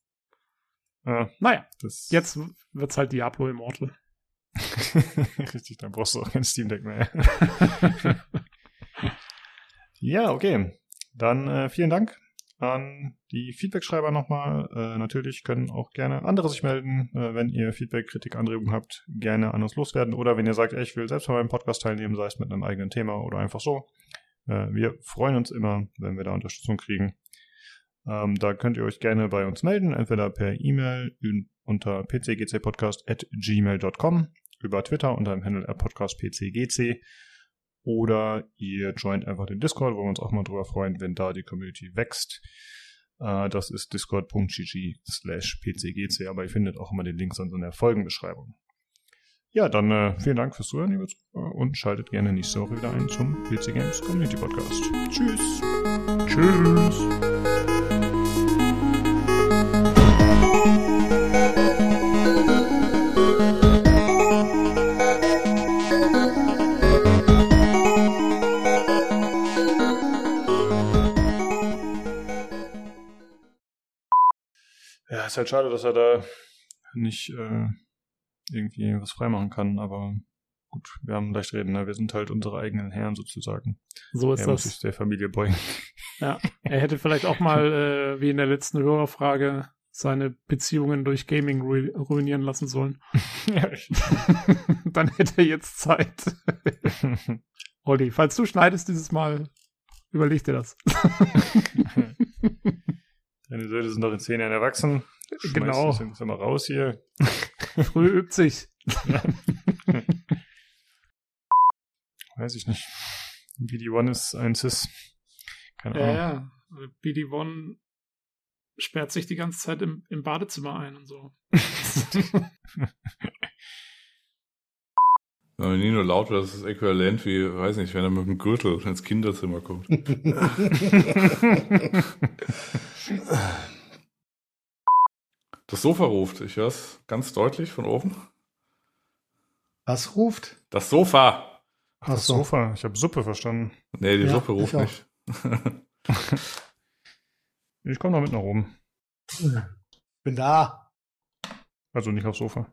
Speaker 2: Ja, naja, jetzt wird's halt Diablo Immortal. [LAUGHS]
Speaker 1: Richtig, dann brauchst du auch kein Steam Deck mehr. [LAUGHS] ja, okay. Dann äh, vielen Dank an die Feedback-Schreiber nochmal. Äh, natürlich können auch gerne andere sich melden, äh, wenn ihr Feedback, Kritik, Anregungen habt, gerne an uns loswerden. Oder wenn ihr sagt, ey, ich will selbst mal beim Podcast teilnehmen, sei es mit einem eigenen Thema oder einfach so. Äh, wir freuen uns immer, wenn wir da Unterstützung kriegen. Ähm, da könnt ihr euch gerne bei uns melden, entweder per E-Mail unter pcgcpodcast.gmail.com, über Twitter unter dem Handle podcastpcgc oder ihr joint einfach den Discord, wo wir uns auch mal drüber freuen, wenn da die Community wächst. Uh, das ist discord.gg slash pcgc, aber ihr findet auch immer den Link sonst in der Folgenbeschreibung. Ja, dann äh, vielen Dank fürs Zuhören, liebe Zuhörer, und schaltet gerne nächste Woche wieder ein zum PC Games Community Podcast. Tschüss. Tschüss. Ist halt schade, dass er da nicht äh, irgendwie was freimachen kann, aber gut, wir haben leicht reden, ne? wir sind halt unsere eigenen Herren sozusagen.
Speaker 2: So ist
Speaker 1: er
Speaker 2: das.
Speaker 1: muss sich der Familie beugen.
Speaker 2: Ja, er hätte vielleicht auch mal, [LAUGHS] äh, wie in der letzten Hörerfrage, seine Beziehungen durch Gaming ru ruinieren lassen sollen. ja, [LAUGHS] Dann hätte er jetzt Zeit. [LAUGHS] Olli, falls du schneidest dieses Mal, überleg dir das.
Speaker 1: Deine Söhne sind noch in zehn Jahren erwachsen.
Speaker 2: Schmeiß genau.
Speaker 1: Sind wir mal raus hier. [LAUGHS]
Speaker 2: Früh übt sich. [LAUGHS]
Speaker 1: Weiß ich nicht. BD1 ist ein Cis.
Speaker 2: Keine Ahnung. Ja, ja. BD1 sperrt sich die ganze Zeit im, im Badezimmer ein und so. [LAUGHS]
Speaker 4: Wenn nie nur laut wird, das ist äquivalent wie, weiß nicht, wenn er mit dem Gürtel ins Kinderzimmer kommt. Das Sofa ruft, ich höre es ganz deutlich von oben.
Speaker 3: Was ruft?
Speaker 4: Das Sofa.
Speaker 1: Ach, das so. Sofa, ich habe Suppe verstanden.
Speaker 4: Nee, die ja, Suppe ruft nicht. [LAUGHS]
Speaker 1: ich komme noch mit nach oben.
Speaker 3: Bin da.
Speaker 1: Also nicht aufs Sofa.